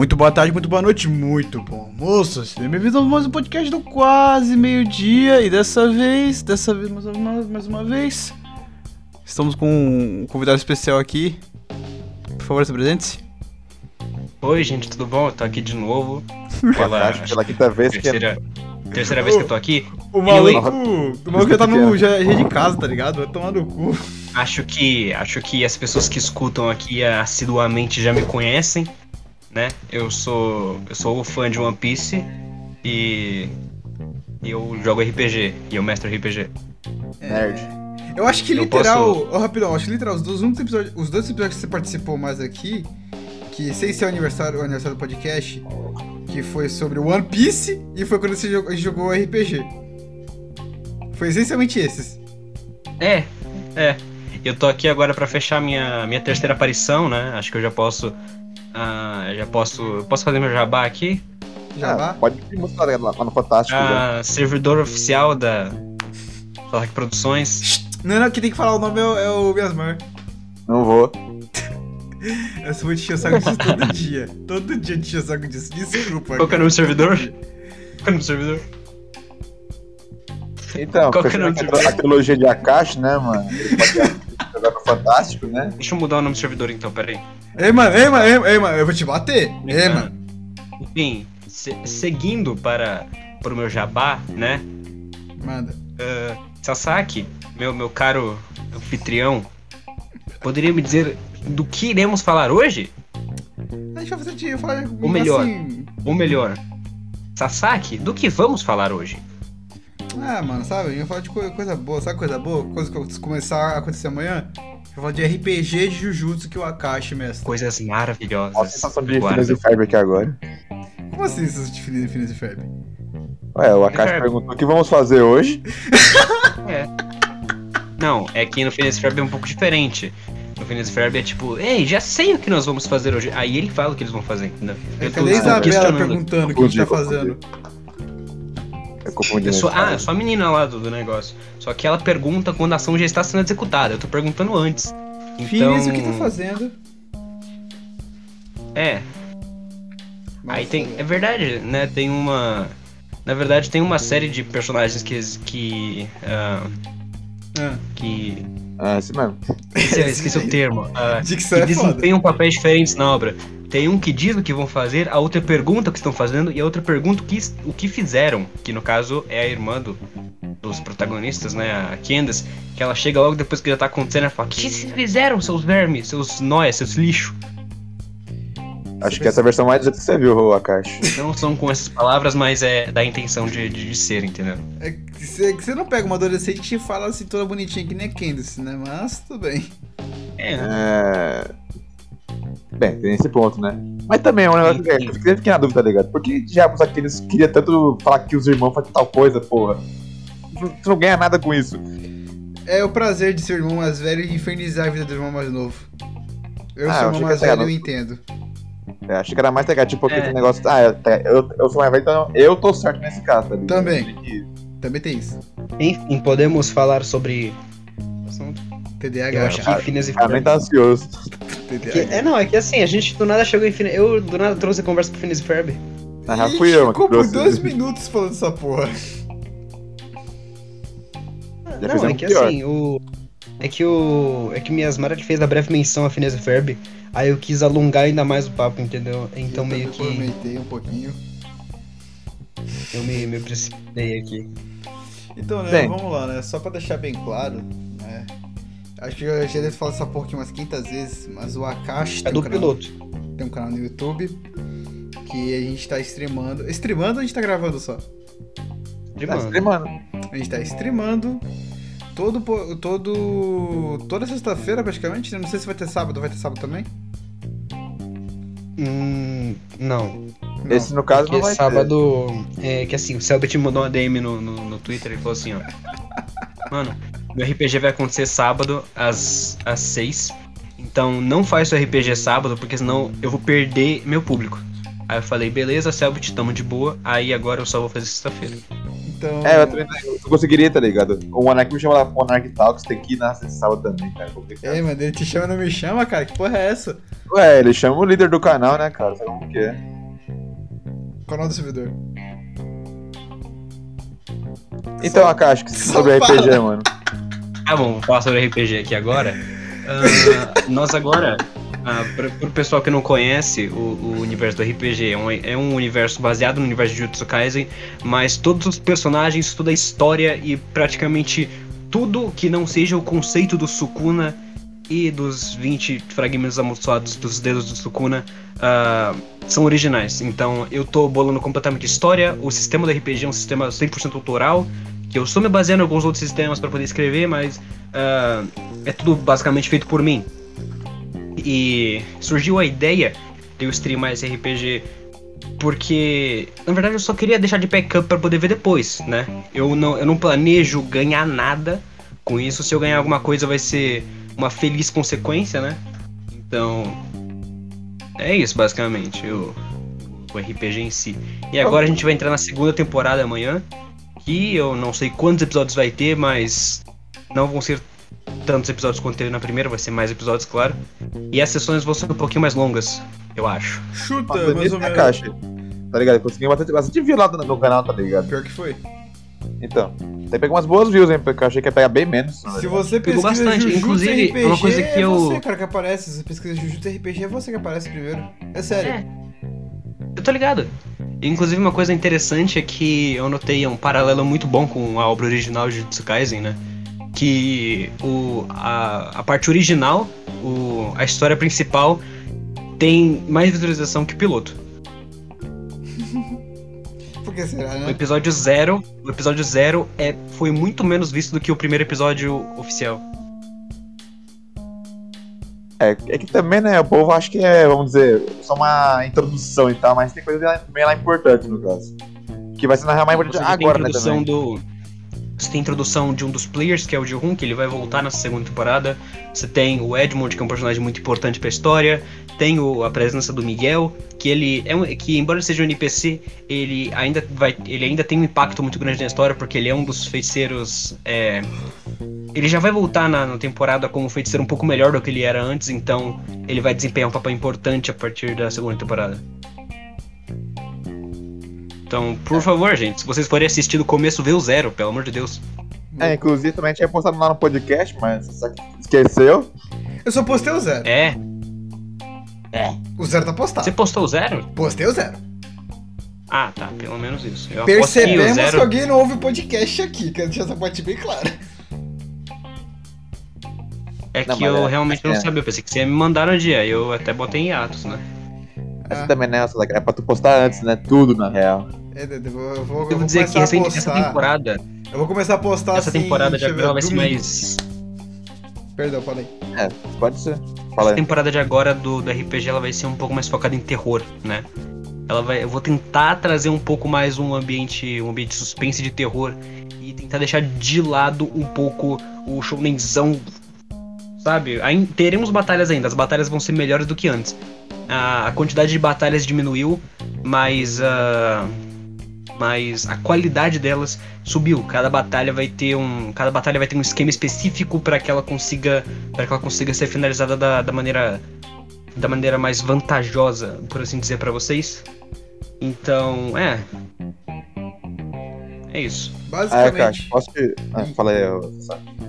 Muito boa tarde, muito boa noite, muito bom almoço. Sejam bem-vindos ao mais um podcast do quase meio-dia. E dessa vez, dessa vez, mais uma, mais uma vez, estamos com um convidado especial aqui. Por favor, se apresente. Oi, gente, tudo bom? Eu tô aqui de novo. Pela, acho que pela quinta vez terceira, que é... terceira vez que eu tô aqui. O maluco, o maluco já tá no, já, já é de casa, tá ligado? Vai tomar no cu. Acho que, acho que as pessoas que escutam aqui assiduamente já me conhecem né? Eu sou eu sou fã de One Piece e, e eu jogo RPG e eu mestro RPG. Nerd. Eu acho que literal, posso... oh, rapidão, acho que literal os dois episódios, os dois episódios que você participou mais aqui, que sem ser o aniversário, o aniversário do podcast, que foi sobre One Piece e foi quando você jogou, jogou RPG. Foi essencialmente esses. É, é. Eu tô aqui agora para fechar minha, minha terceira aparição, né? Acho que eu já posso ah, já posso. Posso fazer meu jabá aqui? Jabá? Ah, pode mostrar lá, lá no Fantástico. Ah, servidor oficial da Torque Produções. Não, não, que tem que falar o nome é o, é o. Não vou. Eu só vou te encher o saco disso todo dia. Todo dia te encher o saco disso. Desculpa. Qual que é o nome do servidor? Qual é o nome do servidor? Então, Qual que é o nome do servidor? a trilogia de Akashi, né, mano? Ele pode jogar no Fantástico, né? Deixa eu mudar o nome do servidor então, peraí. Ei, mano, ei, mano, ei, ei, mano, eu vou te bater. Ei, mano. Enfim, se, seguindo para, para o meu jabá, né? Manda. Uh, Sasaki, meu, meu caro anfitrião, poderia me dizer do que iremos falar hoje? Deixa eu fazer eu falar Ou melhor, assim... ou melhor, Sasaki, do que vamos falar hoje? Ah, mano, sabe? Eu ia falar de coisa boa, sabe coisa boa? Coisa que começar a acontecer amanhã? Eu falo de RPG de Jujutsu que o Akashi mestre. Coisas maravilhosas. Olha a sensação de Phineas e Ferb aqui agora. Como assim sensação de Phineas e Ferb? Ué, o Akashi perguntou o que vamos fazer hoje. é. Não, é que no Phineas e Ferb é um pouco diferente. No Phineas e Ferb é tipo, ei, já sei o que nós vamos fazer hoje. Aí ele fala o que eles vão fazer, entendeu? É, cadê a Isabela perguntando o que a gente tá fazendo? Eu confundi. Eu sou, ah, eu sou a menina lá do, do, negócio. Só que ela pergunta quando a ação já está sendo executada. Eu tô perguntando antes. Então... o que tá fazendo? É. Nossa, Aí tem. É verdade, né? Tem uma. Na verdade, tem uma série de personagens que. que. Uh, ah. Que. Ah, esse mesmo. Esqueci, esqueci o termo. Uh, que é desempenham papéis diferentes na obra. Tem um que diz o que vão fazer, a outra pergunta o que estão fazendo e a outra pergunta o que, o que fizeram. Que no caso é a irmã do, dos protagonistas, né? A Candace. Que ela chega logo depois que já tá acontecendo e fala: O que vocês fizeram, seus vermes, seus nóias, seus lixos? Acho que essa versão mais que você viu, Akashi. Não são com essas palavras, mas é da intenção de, de, de ser, entendeu? É que você, que você não pega uma adolescente e fala assim toda bonitinha que nem a Candace, né? Mas tudo bem. É. é... Bem, tem esse ponto, né? Mas também é um negócio que eu sempre fiquei na dúvida, tá ligado? Por que diabos aqueles queria tanto falar que os irmãos fazem tal coisa, porra? Tu não ganha nada com isso. É o prazer de ser irmão mais velho e infernizar a vida do irmão mais novo. Eu ah, sou irmão mais velho e eu entendo. É, achei que era mais legal, tipo, aquele é. negócio. Ah, eu, eu, sou mais velho, então eu tô certo nesse caso, tá ligado? Também. Também tem isso. Enfim, podemos falar sobre. TDAH. Eu acho que e Ferb. tá ansioso. Que, é, não, é que assim, a gente do nada chegou em Phineas. Eu do nada trouxe a conversa pro Phineas e Ferb. Ah, já fui eu, ficou por dois minutos falando essa porra. Já não, é que pior. assim, o. É que o. É que Miasmara que fez a breve menção a Phineas e Ferb. Aí eu quis alongar ainda mais o papo, entendeu? Então eu meio que. Eu prometei um pouquinho. Eu me, me precipitei aqui. Então, né, Bem. vamos lá, né? Só pra deixar bem claro, né? Acho que eu já deve falar essa porra aqui umas 500 vezes, mas o Akashi é do um canal, piloto. Tem um canal no YouTube que a gente tá streamando. Streamando ou a gente tá gravando só? Tá streamando. A gente tá streamando todo, todo, toda sexta-feira praticamente. Né? Não sei se vai ter sábado, vai ter sábado também? Hum, não. não. Esse no caso Porque não vai sábado, ter. é que assim, o Selbit mandou uma DM no, no, no Twitter e falou assim, ó. Mano, meu RPG vai acontecer sábado às, às 6. Então não faz o RPG sábado, porque senão eu vou perder meu público. Aí eu falei, beleza, Selbit, tamo de boa. Aí agora eu só vou fazer sexta-feira. Então... É, eu também eu conseguiria, tá ligado? O Monark me chama lá Monark Talks, tem que ir na sábado também, cara. É Ei, mas ele te chama e não me chama, cara? Que porra é essa? Ué, ele chama o líder do canal, né, cara? Sabe como que é? Qual é o nome do servidor? Então, Akash, que sobre RPG, mano. Tá bom, vou falar sobre RPG aqui agora. Uh, nós agora, uh, para o pessoal que não conhece o, o universo do RPG, é um, é um, universo baseado no universo de Jujutsu Kaisen, mas todos os personagens, toda a história e praticamente tudo que não seja o conceito do Sukuna e dos 20 fragmentos amaldiçoados dos dedos do Sukuna uh, são originais. Então eu tô bolando completamente história, o sistema do RPG é um sistema 100% autoral, que eu estou me baseando em alguns outros sistemas para poder escrever, mas uh, é tudo basicamente feito por mim. E surgiu a ideia de eu streamar esse RPG porque na verdade eu só queria deixar de backup para poder ver depois, né? Eu não, eu não planejo ganhar nada com isso. Se eu ganhar alguma coisa vai ser uma feliz consequência, né? Então é isso basicamente o, o RPG em si. E agora a gente vai entrar na segunda temporada amanhã que eu não sei quantos episódios vai ter, mas não vão ser tantos episódios quanto teve na primeira, vai ser mais episódios, claro. E as sessões vão ser um pouquinho mais longas, eu acho. Chuta, Mas, mais ou menos. Caixa, tá ligado? Consegui bastante, bastante view lá no canal, tá ligado? Pior que foi. Então, tem pegou umas boas views, hein? Porque eu achei que ia pegar bem menos. Se você pegou bastante, Jujutsu inclusive, RPG, uma coisa que é eu. você, cara, que aparece. Se você pesquisa Jujutsu RPG, é você que aparece primeiro. É sério. É. Eu tô ligado. Inclusive, uma coisa interessante é que eu notei um paralelo muito bom com a obra original de Jujutsu Kaisen, né? Que o, a, a parte original, o, a história principal, tem mais visualização que o piloto. Por que será, né? O episódio zero, o episódio zero é, foi muito menos visto do que o primeiro episódio oficial. É, é que também, né, o povo acha que é, vamos dizer, só uma introdução e tal, mas tem coisa bem lá importante no caso. Que vai ser na real mais importante agora, né, também. Do, você tem a introdução de um dos players, que é o Ji-Hun, que ele vai voltar na segunda temporada. Você tem o Edmund, que é um personagem muito importante para a história. Tem o, a presença do Miguel, que ele é um, que embora ele seja um NPC, ele ainda vai, ele ainda tem um impacto muito grande na história porque ele é um dos feiticeiros. É, ele já vai voltar na, na temporada como um feiticeiro um pouco melhor do que ele era antes, então ele vai desempenhar um papel importante a partir da segunda temporada. Então, por favor, gente, se vocês forem assistir do começo, vê o zero, pelo amor de Deus. É, inclusive também tinha postado lá no podcast, mas esqueceu. Eu só postei o zero. É. É. O zero tá postado. Você postou o zero? Postei o zero. Ah, tá, pelo menos isso. Eu Percebemos que alguém não ouve o podcast aqui, quero deixar essa parte bem clara. É não, que eu é, realmente é. não sabia, eu pensei que você ia me mandar no dia, eu até botei em atos, né? Essa ah. também não é essa é pra tu postar antes, né? Tudo, na real. É, eu vou, eu vou, eu vou dizer que recente, essa temporada. Eu vou começar a postar Essa assim, temporada de agora vai ser mais. Perdão, falei. É, pode ser. Fala essa temporada de agora do, do RPG ela vai ser um pouco mais focada em terror, né? Ela vai, eu vou tentar trazer um pouco mais um ambiente, um ambiente de suspense de terror e tentar deixar de lado um pouco o shounenzão, sabe? Aí, teremos batalhas ainda, as batalhas vão ser melhores do que antes. A, a quantidade de batalhas diminuiu, mas uh, mas a qualidade delas subiu. Cada batalha vai ter um, cada batalha vai ter um esquema específico para que ela consiga, para que ela consiga ser finalizada da, da maneira da maneira mais vantajosa, por assim dizer, para vocês. Então, é. É isso. Basicamente. Ah, posso te... ah, fala aí,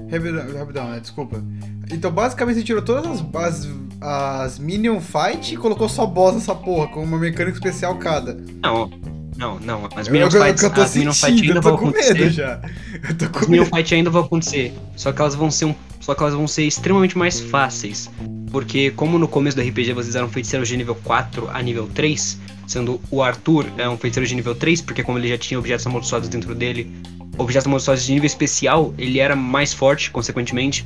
Rapidão, rapidão, né? Desculpa. Então, basicamente, você tirou todas as, as, as Minion Fight e colocou só boss nessa porra, com uma mecânica especial cada. Não, não, não. As Minion Fights, eu, as Minion Fight ainda vão acontecer. Já. Eu tô com as Minion Fight ainda vão acontecer. Só que elas vão ser um, só que elas vão ser extremamente mais fáceis. Porque como no começo do RPG vocês eram feiticeiros de nível 4 a nível 3, sendo o Arthur é um feiticeiro de nível 3, porque como ele já tinha objetos amaldiçoados dentro dele, objetos amaldiçoados de nível especial, ele era mais forte, consequentemente.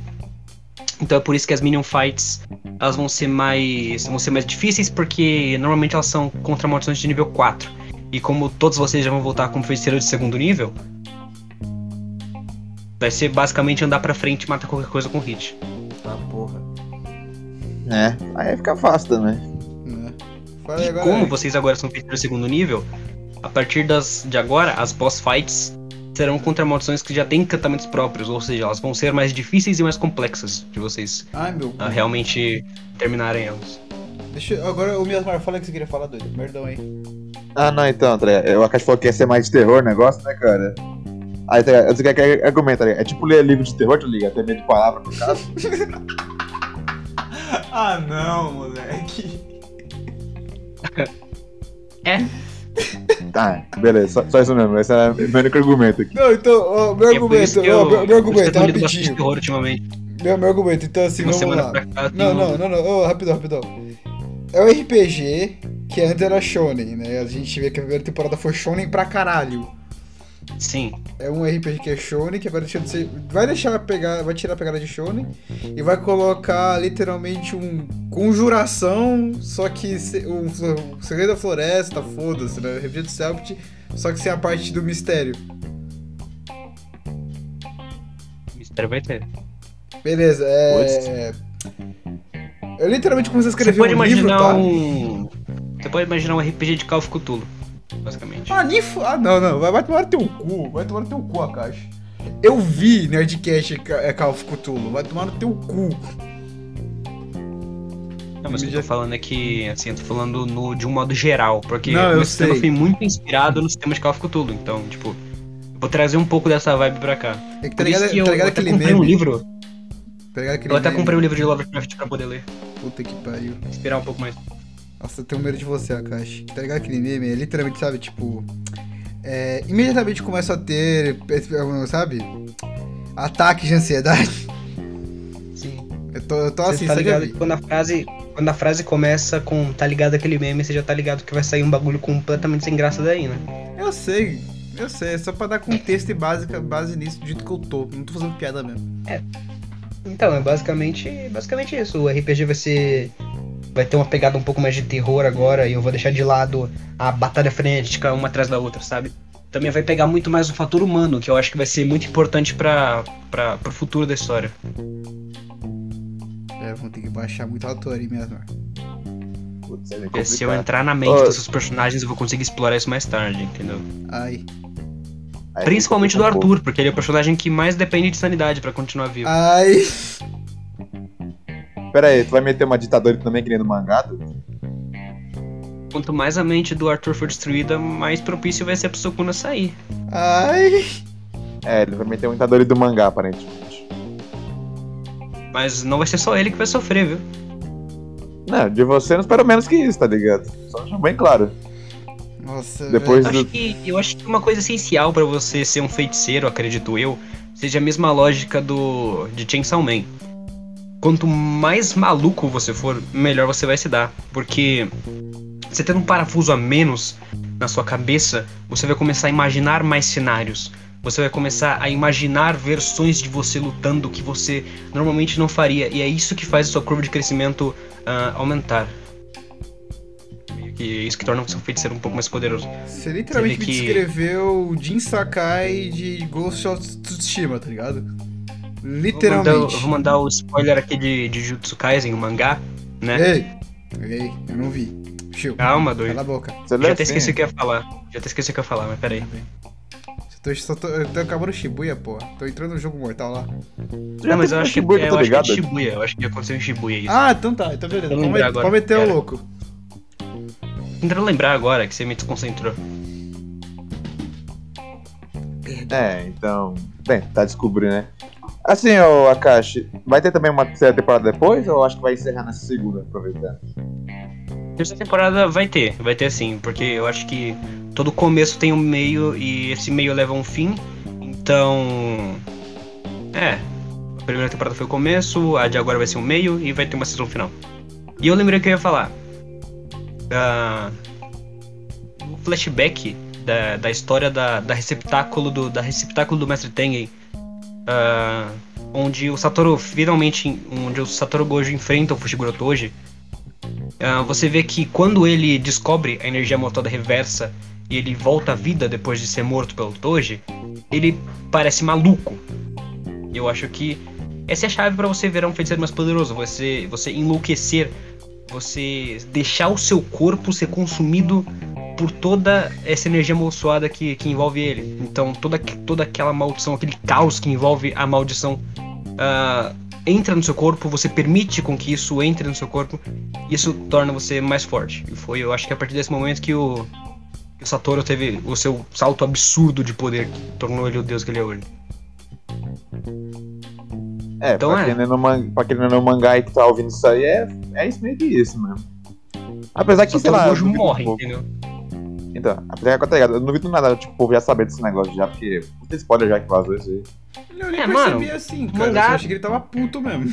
Então é por isso que as Minion Fights elas vão ser mais vão ser mais difíceis porque normalmente elas são contra maldições de nível 4. E como todos vocês já vão voltar como feiticeiro de segundo nível, vai ser basicamente andar pra frente e matar qualquer coisa com hit. Tá porra. É, aí fica fácil também. É. E agora, como aí. vocês agora são feiticeiros de segundo nível, a partir das, de agora, as boss fights serão contra maldições que já têm encantamentos próprios, ou seja, elas vão ser mais difíceis e mais complexas de vocês Ai, meu a realmente terminarem elas. Deixa, agora o Miasmar, fala o que você queria falar, doido. Perdão aí. Ah, não, então, André. Eu acho que falou que ia ser mais de terror o negócio, né, cara? Aí, tá, eu sei que é argumenta, tá É tipo ler livro de terror, tá ligado? Tem medo de palavra, no caso. ah, não, moleque. é. Tá, beleza, só, só, isso mesmo. Esse é o meu único argumento aqui. Não, então, ó, meu é argumento, ó, meu, meu argumento, rapidinho. Terror, ultimamente. Meu, meu argumento, então assim, Uma vamos lá. Cá, não, não, não, não, oh, rapidão, rapidão. É um RPG que antes era Shonen, né? A gente vê que a primeira temporada foi Shonen pra caralho. Sim. É um RPG que é Shonen, que vai deixar de ser. Vai deixar pegar. Vai tirar a pegada de Shonen e vai colocar literalmente um conjuração, só que um, um segredo da floresta, foda-se, né? RPG do Celpt, só que sem a parte do mistério. Mistério vai ter. Beleza, é. Eu literalmente comecei a escrever um livro, tá? Um... Você pode imaginar um RPG de Call of Cthulhu basicamente. Ah, nem ah não, não, vai, vai tomar no teu cu, vai tomar no teu cu a caixa. Eu vi Nerdcast é Call of Cthulhu, vai tomar no teu cu. Não, mas o que eu tô falando é que, assim, eu tô falando no, de um modo geral, porque não, meu sistema foi muito inspirado no sistema de Call of Cthulhu, então, tipo, vou trazer um pouco dessa vibe pra cá. É que tá ligado, que eu, tá ligado eu aquele comprei meme. um livro. Tá eu até meme. comprei um livro de Lovecraft pra poder ler. Puta que pariu. Esperar um pouco mais. Nossa, eu tenho medo de você, Akashi. Tá ligado aquele meme? É literalmente, sabe, tipo. É, imediatamente começa a ter, sabe? Ataques de ansiedade. Sim. Eu tô, eu tô assim, tá ligado quando a frase. Quando a frase começa com tá ligado aquele meme, você já tá ligado que vai sair um bagulho completamente sem graça daí, né? Eu sei, eu sei, é só pra dar contexto e base, base nisso do jeito que eu tô. Não tô fazendo piada mesmo. É. Então, é basicamente, basicamente isso. O RPG vai ser vai ter uma pegada um pouco mais de terror agora e eu vou deixar de lado a batalha frenética uma atrás da outra, sabe? Também vai pegar muito mais o fator humano, que eu acho que vai ser muito importante para para pro futuro da história. É, vão ter que baixar muito autor aí mesmo. Putz, é se eu entrar na mente oh. desses personagens, eu vou conseguir explorar isso mais tarde, entendeu? Ai. Principalmente do Arthur, porque ele é o personagem que mais depende de sanidade para continuar vivo. Ai. Pera aí, tu vai meter uma ditadura também que nem no mangá? Quanto mais a mente do Arthur for destruída, mais propício vai ser pro Sukuna sair. Ai. É, ele vai meter um ditador do mangá, aparentemente. Mas não vai ser só ele que vai sofrer, viu? Não, de você não espero menos que isso, tá ligado? Só deixar bem claro. Nossa, Depois eu, do... acho que, eu acho que uma coisa essencial para você ser um feiticeiro, acredito eu, seja a mesma lógica do de Chainsaw Man quanto mais maluco você for, melhor você vai se dar. Porque você tendo um parafuso a menos na sua cabeça, você vai começar a imaginar mais cenários. Você vai começar a imaginar versões de você lutando que você normalmente não faria. E é isso que faz a sua curva de crescimento uh, aumentar. E é isso que torna você um feiticeiro um pouco mais poderoso. Você literalmente você me que... descreveu Jin Sakai de Ghost of Tsushima, tá ligado? Literalmente. Vou mandar, vou mandar o spoiler aqui de, de Jutsu Kaisen, o mangá, né? Ei, ei, eu não vi. Chiu. Calma, doido. Cala a boca. Você Já até esqueci o que ia falar. Já até esqueci o que ia falar, mas peraí. Tô, só tô, eu tô acabando Shibuya, porra. Tô entrando no jogo mortal lá. Não, mas eu acho, Shibuya, é, eu acho que é de Shibuya. Eu acho que aconteceu em Shibuya isso. Ah, então tá. Então beleza. Pode, agora, pode meter o louco. Tentando lembrar agora que você me desconcentrou. É, então. Bem, tá descobrindo, né? Assim, o Akashi, vai ter também uma terceira temporada depois ou acho que vai encerrar nessa segunda, aproveitando? Terceira temporada vai ter, vai ter sim, porque eu acho que todo começo tem um meio e esse meio leva a um fim. Então. É. A primeira temporada foi o começo, a de agora vai ser um meio e vai ter uma sessão final. E eu lembrei que eu ia falar. Uh, o flashback da, da história da, da receptáculo do, da receptáculo do Mestre Tengen uh, onde o Satoru finalmente, onde o Satoru Gojo enfrenta o Fushiguro Toji, uh, você vê que quando ele descobre a energia motoda reversa e ele volta à vida depois de ser morto pelo Toji, ele parece maluco. Eu acho que essa é a chave para você virar um feiticeiro mais poderoso, você, você enlouquecer, você deixar o seu corpo ser consumido por toda essa energia amaldiçoada que, que envolve ele. Então, toda, toda aquela maldição, aquele caos que envolve a maldição uh, entra no seu corpo, você permite com que isso entre no seu corpo, isso torna você mais forte. E foi, eu acho que a partir desse momento que o Satoru teve o seu salto absurdo de poder que tornou ele o deus que ele é hoje. É, então pra, é. Quem não é pra quem não é no mangá e que tá ouvindo isso aí, é, é isso meio que isso mesmo. Apesar que, Só sei lá. O morre, entendeu? Então, apesar que, tá ligado, eu não duvido nada, tipo, o povo já saber desse negócio já, porque tem spoiler já que vazou isso aí. Eu nem é, mano, assim, cara. Mangá... Eu achei que ele tava puto mesmo.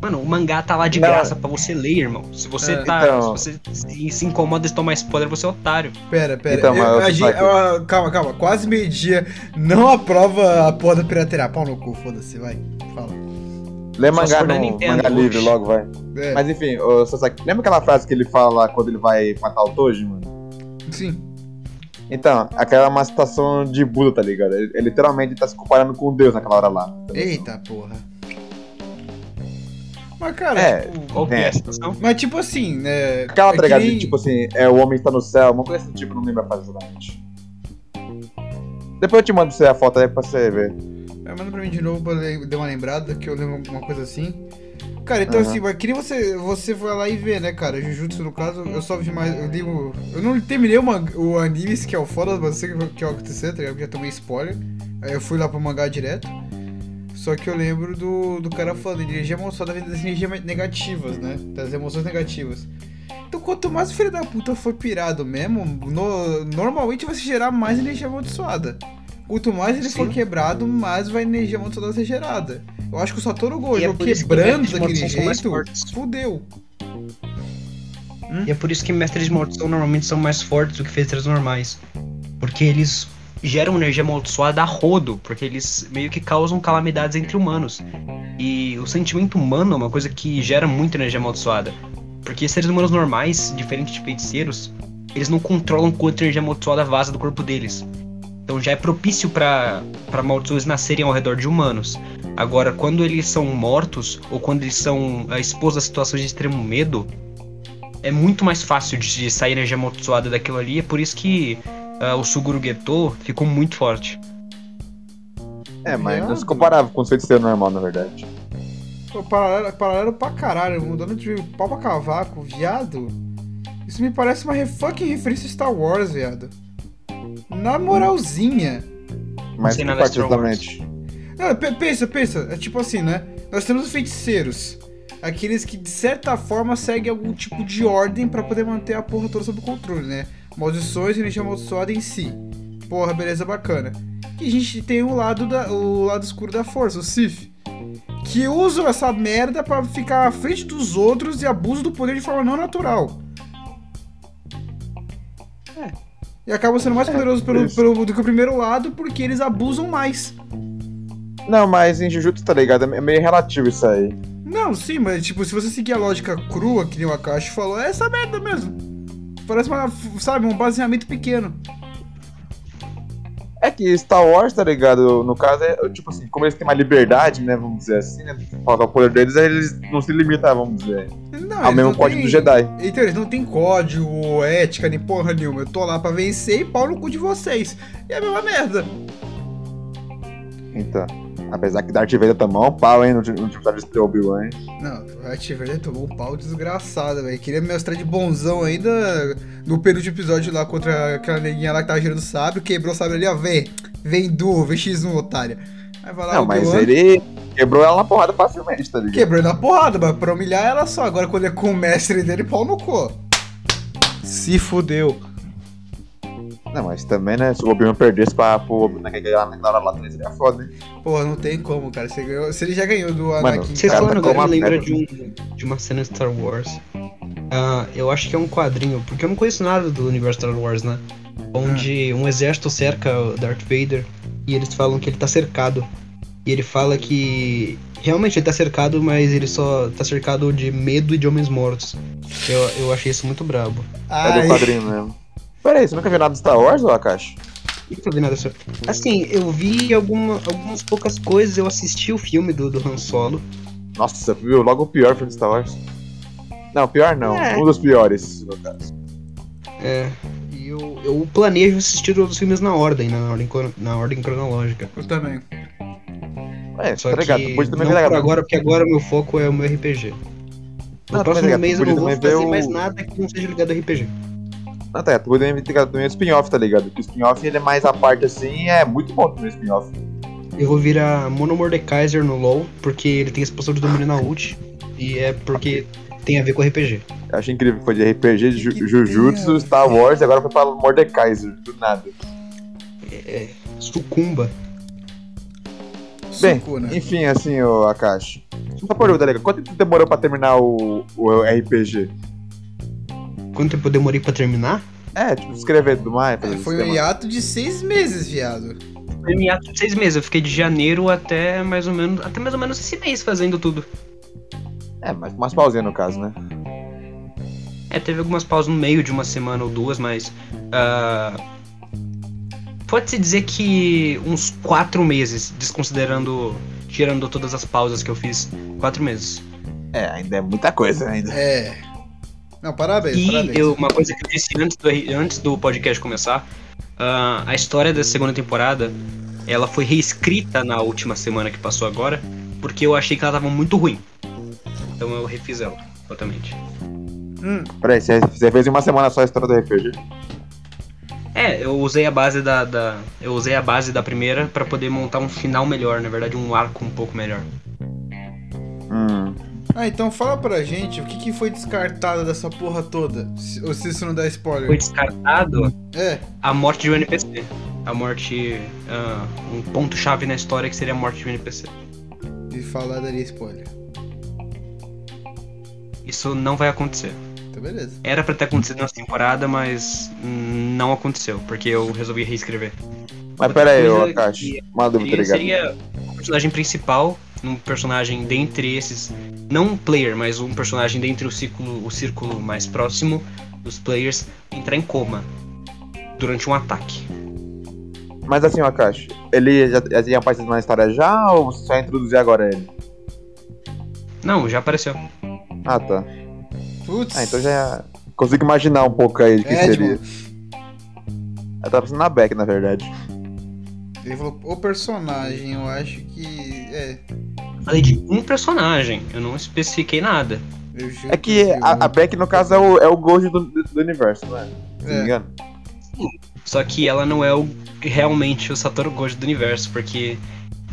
Mano, o mangá tá lá de não. graça pra você ler, irmão. Se você é, tá. Então... Se você se incomoda de tomar spoiler, você é otário. Pera, pera. Então, eu, a gente, eu, calma, calma. Quase meio-dia. Não aprova a porra da pirateria. Pau no cu, foda-se, vai. Fala. Lê mangá no Nintendo, mangá livre logo, vai. É. Mas enfim, o Sasaki, lembra aquela frase que ele fala quando ele vai matar o Toji, mano? Sim. Então, aquela é uma situação de Buda, tá ligado? Ele, ele, literalmente tá se comparando com Deus naquela hora lá. Eita porra. Mas, cara, é, tipo, é. Mas, tipo assim, né? Aquela, tá ligado? Nem... Tipo assim, é, o homem está no céu, uma coisa desse tipo, não lembro a frase exatamente. Depois eu te mando você a foto aí pra você ver. É, manda pra mim de novo pra dar uma lembrada, que eu lembro alguma coisa assim. Cara, então uhum. assim, mas queria você, você vai lá e ver, né, cara? Jujutsu, no caso, eu só vi mais. Eu li o. Eu não terminei o, o anime, que é o foda, mas sei que, que é o que acontecer, tá ligado? Já tomei spoiler. Aí eu fui lá pro mangá direto. Só que eu lembro do, do cara falando, energia amaldiçoada vem das energias negativas, né? Das emoções negativas. Então, quanto mais o filho da puta for pirado mesmo, no, normalmente vai se gerar mais energia amaldiçoada. Quanto mais ele Sim. for quebrado, mais vai energia amaldiçoada ser gerada. Eu acho que o Satoru Gojo é quebrando que daquele jeito, fudeu. Hum? E é por isso que mestres de maldição normalmente são mais fortes do que feitos normais. Porque eles geram energia amaldiçoada a rodo, porque eles meio que causam calamidades entre humanos. E o sentimento humano é uma coisa que gera muita energia amaldiçoada. Porque seres humanos normais, diferentes de feiticeiros, eles não controlam quanto energia amaldiçoada vaza do corpo deles. Então já é propício para maldições nascerem ao redor de humanos. Agora, quando eles são mortos, ou quando eles são uh, expostos a situações de extremo medo, é muito mais fácil de sair energia amaldiçoada daquilo ali. É por isso que uh, o Suguru Geto ficou muito forte. É, mas não se comparava com o feiticeiro normal, na verdade. Pô, paralelo, paralelo pra caralho, mudando de pau pra cavaco, viado. Isso me parece uma fucking referência a Star Wars, viado. Na moralzinha. Mas que particularmente. Não, pensa, pensa. É tipo assim, né? Nós temos os feiticeiros. Aqueles que, de certa forma, seguem algum tipo de ordem para poder manter a porra toda sob controle, né? Maldições e energia amaldiçoada em si. Porra, beleza, bacana. E a gente tem o lado, da, o lado escuro da força, o Sith. Que usam essa merda para ficar à frente dos outros e abusam do poder de forma não natural. E acabam sendo mais poderosos pelo, pelo, do que o primeiro lado porque eles abusam mais. Não, mas em Jujutsu, tá ligado? É meio relativo isso aí. Não, sim, mas tipo, se você seguir a lógica crua, que nem o Akashi falou, é essa merda mesmo. Parece uma, sabe, um baseamento pequeno. É que Star Wars, tá ligado? No caso, é tipo assim, como eles têm uma liberdade, né? Vamos dizer assim, né? Falta o poder deles, eles não se limitam, vamos dizer. Não, ao mesmo código do Jedi. Então, eles não tem código, ética, nem porra nenhuma. Eu tô lá pra vencer e pau no cu de vocês. E é a mesma merda. Então. Apesar que Darth Vader tomou um pau, hein, no, episódio de Obi-Wan, hein? Não, Darth Vader tomou um pau desgraçado, velho. Queria me mostrar de bonzão ainda no penúltimo episódio lá contra aquela neguinha lá que tava girando sábio, quebrou o sábio ali, ó, vem, vem duo, vem X1, otária. Aí vai lá, Não, mas ele quebrou ela na porrada facilmente, tá ligado? Quebrou na porrada, mas pra humilhar ela só. Agora quando é com o mestre dele, pau no cu. Se fudeu. Não, mas também, né? Se o Obi-Wan perdesse pra, pro Obi-Wan na hora lá também seria foda, né? Pô, não tem como, cara. Você ganhou, se ele já ganhou do Anakin... Vocês falando agora, me lembra de, um, de uma cena de Star Wars. Uh, eu acho que é um quadrinho, porque eu não conheço nada do universo Star Wars, né? Onde ah. um exército cerca o Darth Vader e eles falam que ele tá cercado. E ele fala que realmente ele tá cercado, mas ele só tá cercado de medo e de homens mortos. Eu, eu achei isso muito brabo. É do quadrinho mesmo. Pera aí, você nunca viu nada de Star Wars, ou Akashi? Nunca vi nada sobre. Assim, eu vi alguma, algumas poucas coisas, eu assisti o filme do, do Han Solo. Nossa, viu logo o pior filme de Star Wars. Não, pior não. É. Um dos piores, no caso. É. E eu, eu planejo assistir todos os filmes na ordem, na ordem, na ordem cronológica. Eu também. É, Só tá ligado. Depois também não por agora, porque agora o meu foco é o meu RPG. No não, próximo mês eu não vou fazer o... mais nada que não seja ligado ao RPG. Ah, tá, tu poderia ter também o spin-off, tá ligado? Porque o spin-off ele é mais a parte assim, é muito bom também o spin-off. Eu vou virar Mono Mordekaiser no LoL, porque ele tem expansão de domínio na ult, e é porque tem a ver com RPG. Eu achei incrível que foi de RPG, de Ju Jujutsu, Star Wars, e agora foi pra Mordekaiser, do nada. É, sucumba. Bem, Sucuna. enfim, assim, o Akashi. Só por dúvida, Quanto tempo demorou pra terminar o, o RPG? Quanto tempo eu demorei pra terminar? É, tipo, escrever do mais. É, foi um hiato de seis meses, viado. Foi um hiato de seis meses. Eu fiquei de janeiro até mais ou menos. Até mais ou menos esse mês fazendo tudo. É, mas umas pausinhas no caso, né? É, teve algumas pausas no meio de uma semana ou duas, mas. Uh, Pode-se dizer que uns quatro meses, desconsiderando. Tirando todas as pausas que eu fiz. Quatro meses. É, ainda é muita coisa ainda. É. Não, parabéns, e parabéns. Eu, uma coisa que eu disse antes do, antes do podcast começar, uh, a história da segunda temporada, ela foi reescrita na última semana que passou agora, porque eu achei que ela tava muito ruim. Então eu refiz ela, totalmente. Hum. Peraí, você fez em uma semana só a história do RPG? É, eu usei a base da, da eu usei a base da primeira para poder montar um final melhor, na verdade um arco um pouco melhor. Hum. Ah, então fala pra gente o que, que foi descartado dessa porra toda. Ou se isso não dá spoiler. Foi descartado? É. A morte de um NPC. A morte. Uh, um ponto-chave na história que seria a morte de um NPC. E falar daria spoiler. Isso não vai acontecer. Então beleza. Era pra ter acontecido nessa temporada, mas não aconteceu, porque eu resolvi reescrever. Mas pera aí, ô Akashi, uma dúvida, ligado? Seria o personagem principal um personagem dentre esses, não um player, mas um personagem dentre o círculo, o círculo mais próximo dos players entrar em coma durante um ataque. Mas assim, Akashi, ele já, já tinha aparecido na história já ou você só introduziu agora ele? Não, já apareceu. Ah, tá. Putz. Ah, então já consigo imaginar um pouco aí de que é, seria. Eu tava pensando na Beck, na verdade. Ele falou, o personagem, eu acho que. É. Falei de um personagem, eu não especifiquei nada. É que a, a Beck, no caso, é o, é o Gold do, do universo, não é? Se é. não me engano. Sim. Só que ela não é o, realmente o Satoru Gold do universo, porque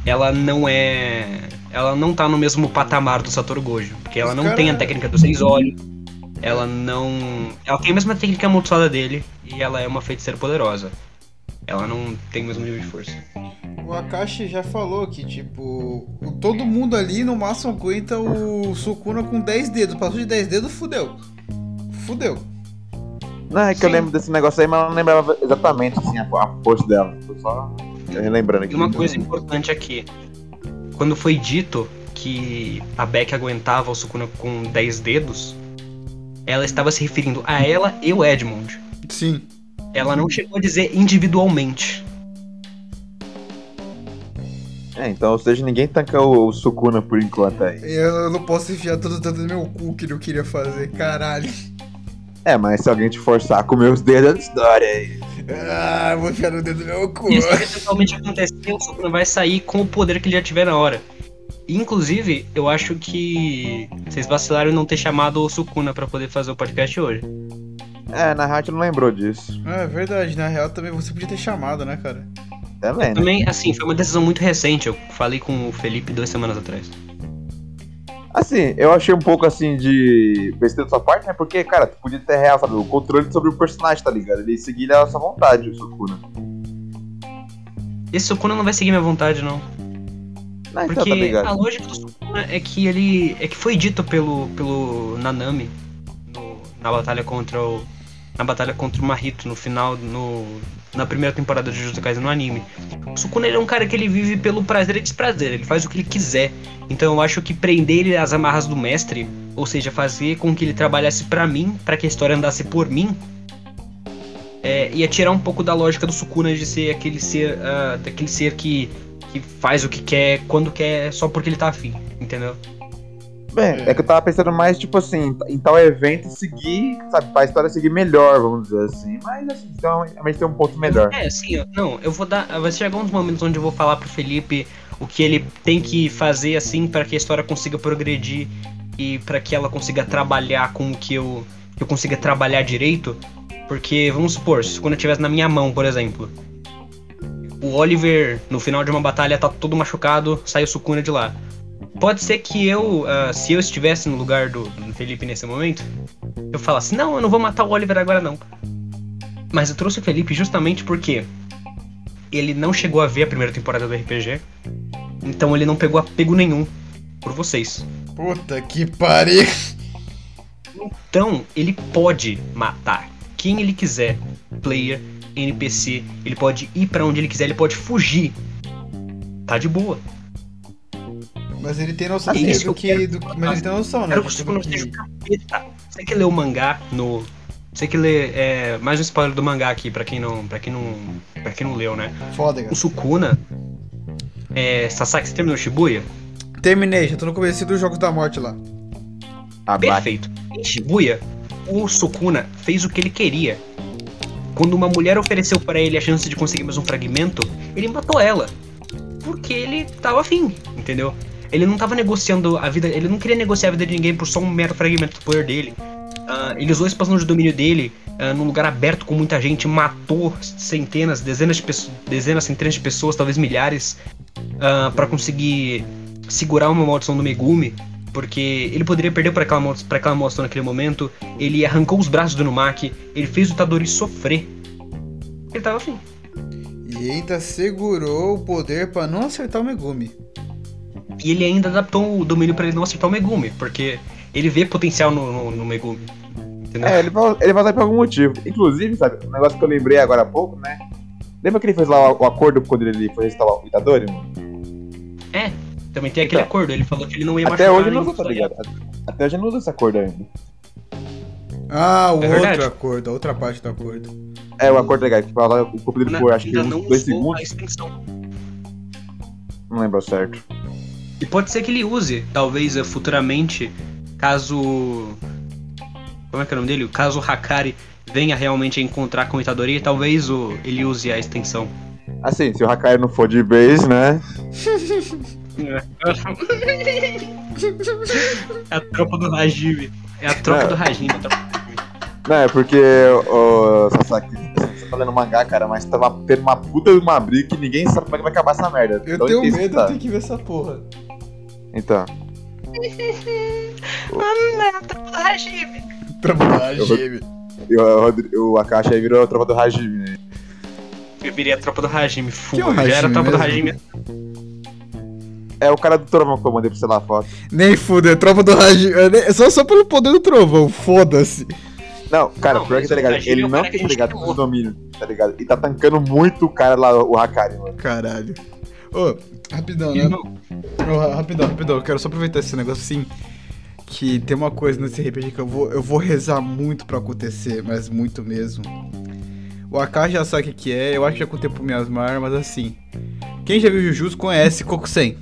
ela não é. Ela não tá no mesmo patamar do Satoru Gojo. Porque ela Os não cara... tem a técnica dos seis olhos. Ela não. Ela tem a mesma técnica amaldiçoada dele e ela é uma feiticeira poderosa ela não tem o mesmo nível de força. O Akashi já falou que, tipo, todo mundo ali no máximo aguenta o Sukuna com 10 dedos. Passou de 10 dedos, fudeu. Fudeu. Não, é que Sim. eu lembro desse negócio aí, mas eu não lembrava exatamente assim, a, a força dela. Tô só relembrando aqui. E uma coisa importante aqui. Quando foi dito que a Beck aguentava o Sukuna com 10 dedos, ela estava se referindo a ela e o Edmund. Sim. Ela não chegou a dizer individualmente. É, então, ou seja, ninguém tanca o, o Sukuna por enquanto aí. Eu não posso enfiar todo o dedo no meu cu que eu queria fazer, caralho. É, mas se alguém te forçar a comer os dedos, é história aí. Ah, vou enfiar no dedo do meu cu. Isso eventualmente acontecer, o Sukuna vai sair com o poder que ele já tiver na hora. Inclusive, eu acho que vocês vacilaram em não ter chamado o Sukuna para poder fazer o podcast hoje. É, na real a gente não lembrou disso. É verdade, na real também você podia ter chamado, né, cara? Também, né? Também, assim, foi uma decisão muito recente. Eu falei com o Felipe duas semanas atrás. Assim, eu achei um pouco assim de besteira da sua parte, né? Porque, cara, tu podia ter real, sabe? O controle sobre o personagem, tá ligado? Ele seguir a sua vontade, o Sukuna. Esse Sukuna não vai seguir minha vontade, não. Ah, Porque então tá a lógica do Sukuna é que ele. é que foi dito pelo, pelo Nanami no, na batalha contra o na batalha contra o Mahito no final, no, na primeira temporada de Jujutsu Kaisen no anime. O Sukuna é um cara que ele vive pelo prazer e desprazer, ele faz o que ele quiser. Então eu acho que prender ele às amarras do mestre, ou seja, fazer com que ele trabalhasse para mim, para que a história andasse por mim, é, ia tirar um pouco da lógica do Sukuna de ser aquele ser, uh, daquele ser que, que faz o que quer, quando quer, só porque ele tá afim, entendeu? Bem, é. é que eu tava pensando mais, tipo assim, em tal evento seguir, sabe, pra história seguir melhor, vamos dizer assim. Mas assim, então, realmente tem um ponto melhor. É, sim, não, eu vou dar. Vai chegar uns momentos onde eu vou falar pro Felipe o que ele tem que fazer, assim, para que a história consiga progredir e para que ela consiga trabalhar com o que eu. Que eu consiga trabalhar direito. Porque, vamos supor, se quando eu estivesse na minha mão, por exemplo, o Oliver, no final de uma batalha, tá todo machucado, sai o Sukuna de lá. Pode ser que eu, uh, se eu estivesse no lugar do, do, Felipe nesse momento, eu falasse, não, eu não vou matar o Oliver agora não. Mas eu trouxe o Felipe justamente porque ele não chegou a ver a primeira temporada do RPG, então ele não pegou apego nenhum por vocês. Puta que pariu! Então, ele pode matar quem ele quiser, player, NPC, ele pode ir para onde ele quiser, ele pode fugir. Tá de boa. Mas ele tem noção assim, do que. Do, mas ele tem noção, né? Quero que não seja o capeta. Você que lê o mangá no. Você que lê. É, mais um spoiler do mangá aqui, pra quem não. para quem não. para quem não leu, né? Foda, cara. O Sukuna. É, Sasaki, você terminou Shibuya? Terminei, já tô no começo dos Jogos da Morte lá. Ah, Perfeito. Em Shibuya, o Sukuna fez o que ele queria. Quando uma mulher ofereceu para ele a chance de conseguir mais um fragmento, ele matou ela. Porque ele tava afim, entendeu? Ele não tava negociando a vida, ele não queria negociar a vida de ninguém por só um mero fragmento do poder dele. Uh, ele usou a expansão de domínio dele uh, num lugar aberto com muita gente, matou centenas, dezenas de pessoas, dezenas, centenas de pessoas, talvez milhares, uh, para conseguir segurar uma maldição do Megumi, porque ele poderia perder para aquela, pra aquela maldição naquele momento. Ele arrancou os braços do Numaki, ele fez o Tadori sofrer. Ele tava afim. E ainda segurou o poder para não acertar o Megumi. E ele ainda adaptou o domínio para ele não acertar o Megumi, porque ele vê potencial no, no, no Megumi. Entendeu? É, ele vai, ele vai usar por algum motivo. Inclusive, sabe, um negócio que eu lembrei agora há pouco, né? Lembra que ele fez lá o, o acordo quando ele foi restaurar o Itadori? É, também tem aquele então, acordo, ele falou que ele não ia Até hoje não usa, tá ligado? Até hoje não usa esse acordo ainda. Ah, o é outro verdade. acordo, a outra parte do acordo. É, o acordo legal, que fala o cumprido por acho que uns dois segundos. Não lembro certo. E pode ser que ele use, talvez futuramente, caso. Como é que é o nome dele? Caso o Hakari venha realmente a encontrar com o Itadori, talvez o, ele use a extensão. Assim, se o Hakari não for de base, né? É a tropa do Hajime. É a tropa é. do Hajime. Não, é porque o Sasaki, você tá lendo mangá, cara, mas tava tendo uma puta de uma briga que ninguém sabe como é que vai acabar essa merda. Eu então, tenho medo, eu tenho que ver essa porra. Então. Mano, tropa do Hajime. Tropa do Hajime. O, o Akashi aí virou a tropa do Hajime, né? Eu virei a tropa do Hajime, full. É Já era a tropa mesmo? do Hajime. É o cara do trovão que eu mandei pra você lá a foto. Nem fuder, é tropa do Hajime. É só, só pelo poder do trovão, foda-se. Não, cara, não, pior que tá ligado? Ele é não tem, tá ligado, com domínio, tá ligado? E tá tancando muito o cara lá, o Hakari, mano. Caralho. Ô, oh, rapidão, né? Oh, rapidão, rapidão. Eu quero só aproveitar esse negócio assim. Que tem uma coisa nesse RPG que eu vou, eu vou rezar muito pra acontecer, mas muito mesmo. O Akashi já sabe o que, que é, eu acho que já contei pro Miasmar, mas assim. Quem já viu Jujutsu conhece Kokusen.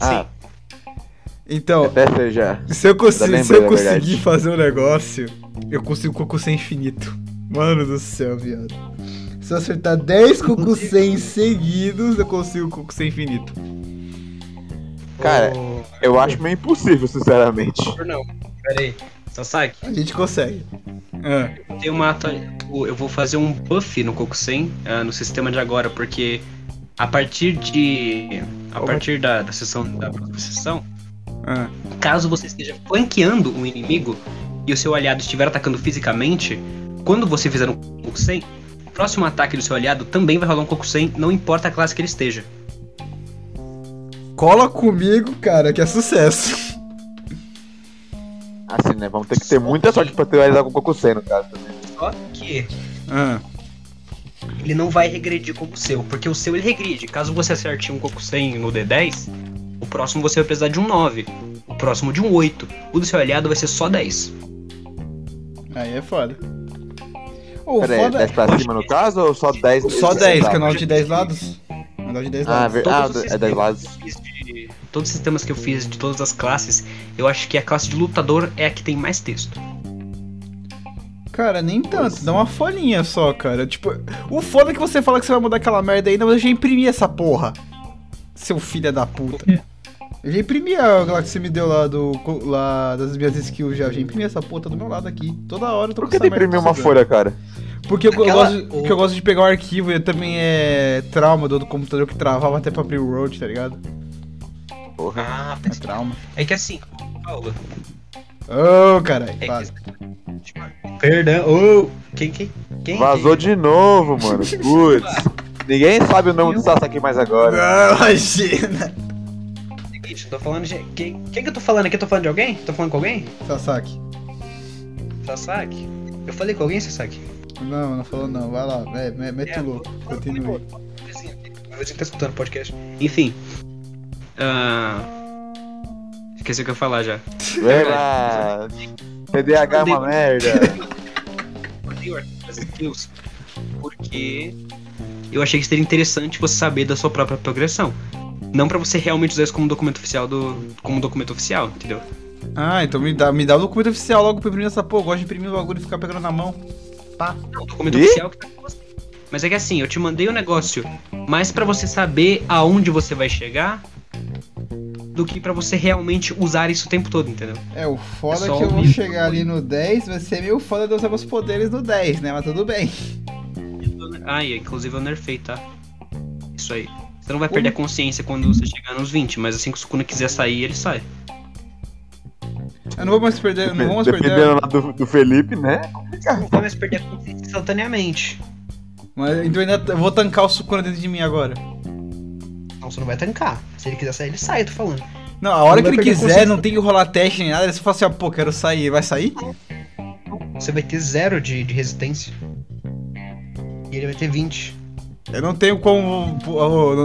Ah. Então, já. se eu, consigo, se eu conseguir fazer um negócio, eu consigo Kokusen infinito. Mano do céu, viado. Se eu acertar 10 Kokusen seguidos, eu consigo Kokusen infinito. Cara, oh, eu acho meio impossível, sinceramente. Não, peraí. Sasaki. A gente consegue. Ah. Tem uma eu vou fazer um buff no Kokusen uh, no sistema de agora, porque a partir de a partir da, da sessão da próxima sessão, ah. caso você esteja flanqueando um inimigo e o seu aliado estiver atacando fisicamente, quando você fizer um Kokusen, o próximo ataque do seu aliado também vai rolar um Kokusen, não importa a classe que ele esteja. Cola comigo, cara, que é sucesso. Assim, né? Vamos ter que ter muita sorte pra ter com o Kokusen no caso também. Só que. Ah. Ele não vai regredir como o seu, porque o seu ele regride. Caso você acerte um Kokusen no D10, o próximo você vai precisar de um 9. O próximo de um 8. O do seu aliado vai ser só 10. Aí é foda. Oh, Pera aí, 10 pra cima no caso ou só 10? Só 10, que é 9 de 10 lados. É 9 de 10 lados. Ah, ah é 10 lados. De, todos os sistemas que eu fiz de todas as classes, eu acho que a classe de lutador é a que tem mais texto. Cara, nem tanto, dá uma folhinha só, cara. Tipo, o foda é que você fala que você vai mudar aquela merda ainda, mas eu já imprimi essa porra. Seu filho da puta. Eu já imprimi a lá que você me deu lá, do, lá das minhas skills já. Eu já imprimi essa puta do meu lado aqui. Toda hora eu tô Por que você imprimiu uma folha, cara? Porque eu, Aquela... gosto, porque eu gosto de pegar o arquivo e também é trauma do, do computador que travava até pra abrir o road, tá ligado? Porra. Ah, é trauma. É que assim, Paulo. Ô, oh, caralho. É Perdão. Ô, oh, quem, quem, quem? Vazou de novo, mano. Putz. Ninguém sabe o nome do Sasaki mais agora. Não, imagina. Seguinte, tô falando de. Quem, quem que eu tô falando aqui? Eu tô falando de alguém? Tô falando com alguém? Sasaki. Sasaki? Eu falei com alguém, Sasaki? Não, não falou não. Vai lá, é, mete o louco. Continue. Meu vizinho tá escutando o podcast. Enfim. Uh... Esqueci o que eu ia falar já. Eba! TDAH é uma merda. Porque eu achei que seria interessante você saber da sua própria progressão. Não para você realmente usar isso como documento oficial do. como documento oficial, entendeu? Ah, então me dá, me dá o documento oficial logo pra imprimir essa porra. Eu gosto de imprimir o bagulho e ficar pegando na mão. Tá. Não, o documento e? oficial que tá com você. Mas é que assim, eu te mandei o um negócio mais para você saber aonde você vai chegar do que para você realmente usar isso o tempo todo, entendeu? É, o foda é que eu vou chegar ali no 10, vai ser meio foda de usar meus poderes no 10, né? Mas tudo bem. Ah, e inclusive eu nerfei, tá? Isso aí. Você não vai perder a consciência quando você chegar nos 20, mas assim que o Sukuna quiser sair, ele sai. Eu não vou mais perder, não vou mais Dependendo perder. lá do, do Felipe, né? Não vai mais perder a consciência instantaneamente. Mas então ainda vou tancar o Sukuna dentro de mim agora. Não, você não vai tancar. Se ele quiser sair, ele sai, eu tô falando. Não, a hora não que ele quiser, não tem que rolar teste nem nada, ele só fala assim, ó, pô, quero sair, vai sair? Você vai ter zero de, de resistência. E ele vai ter 20. Eu não tenho como.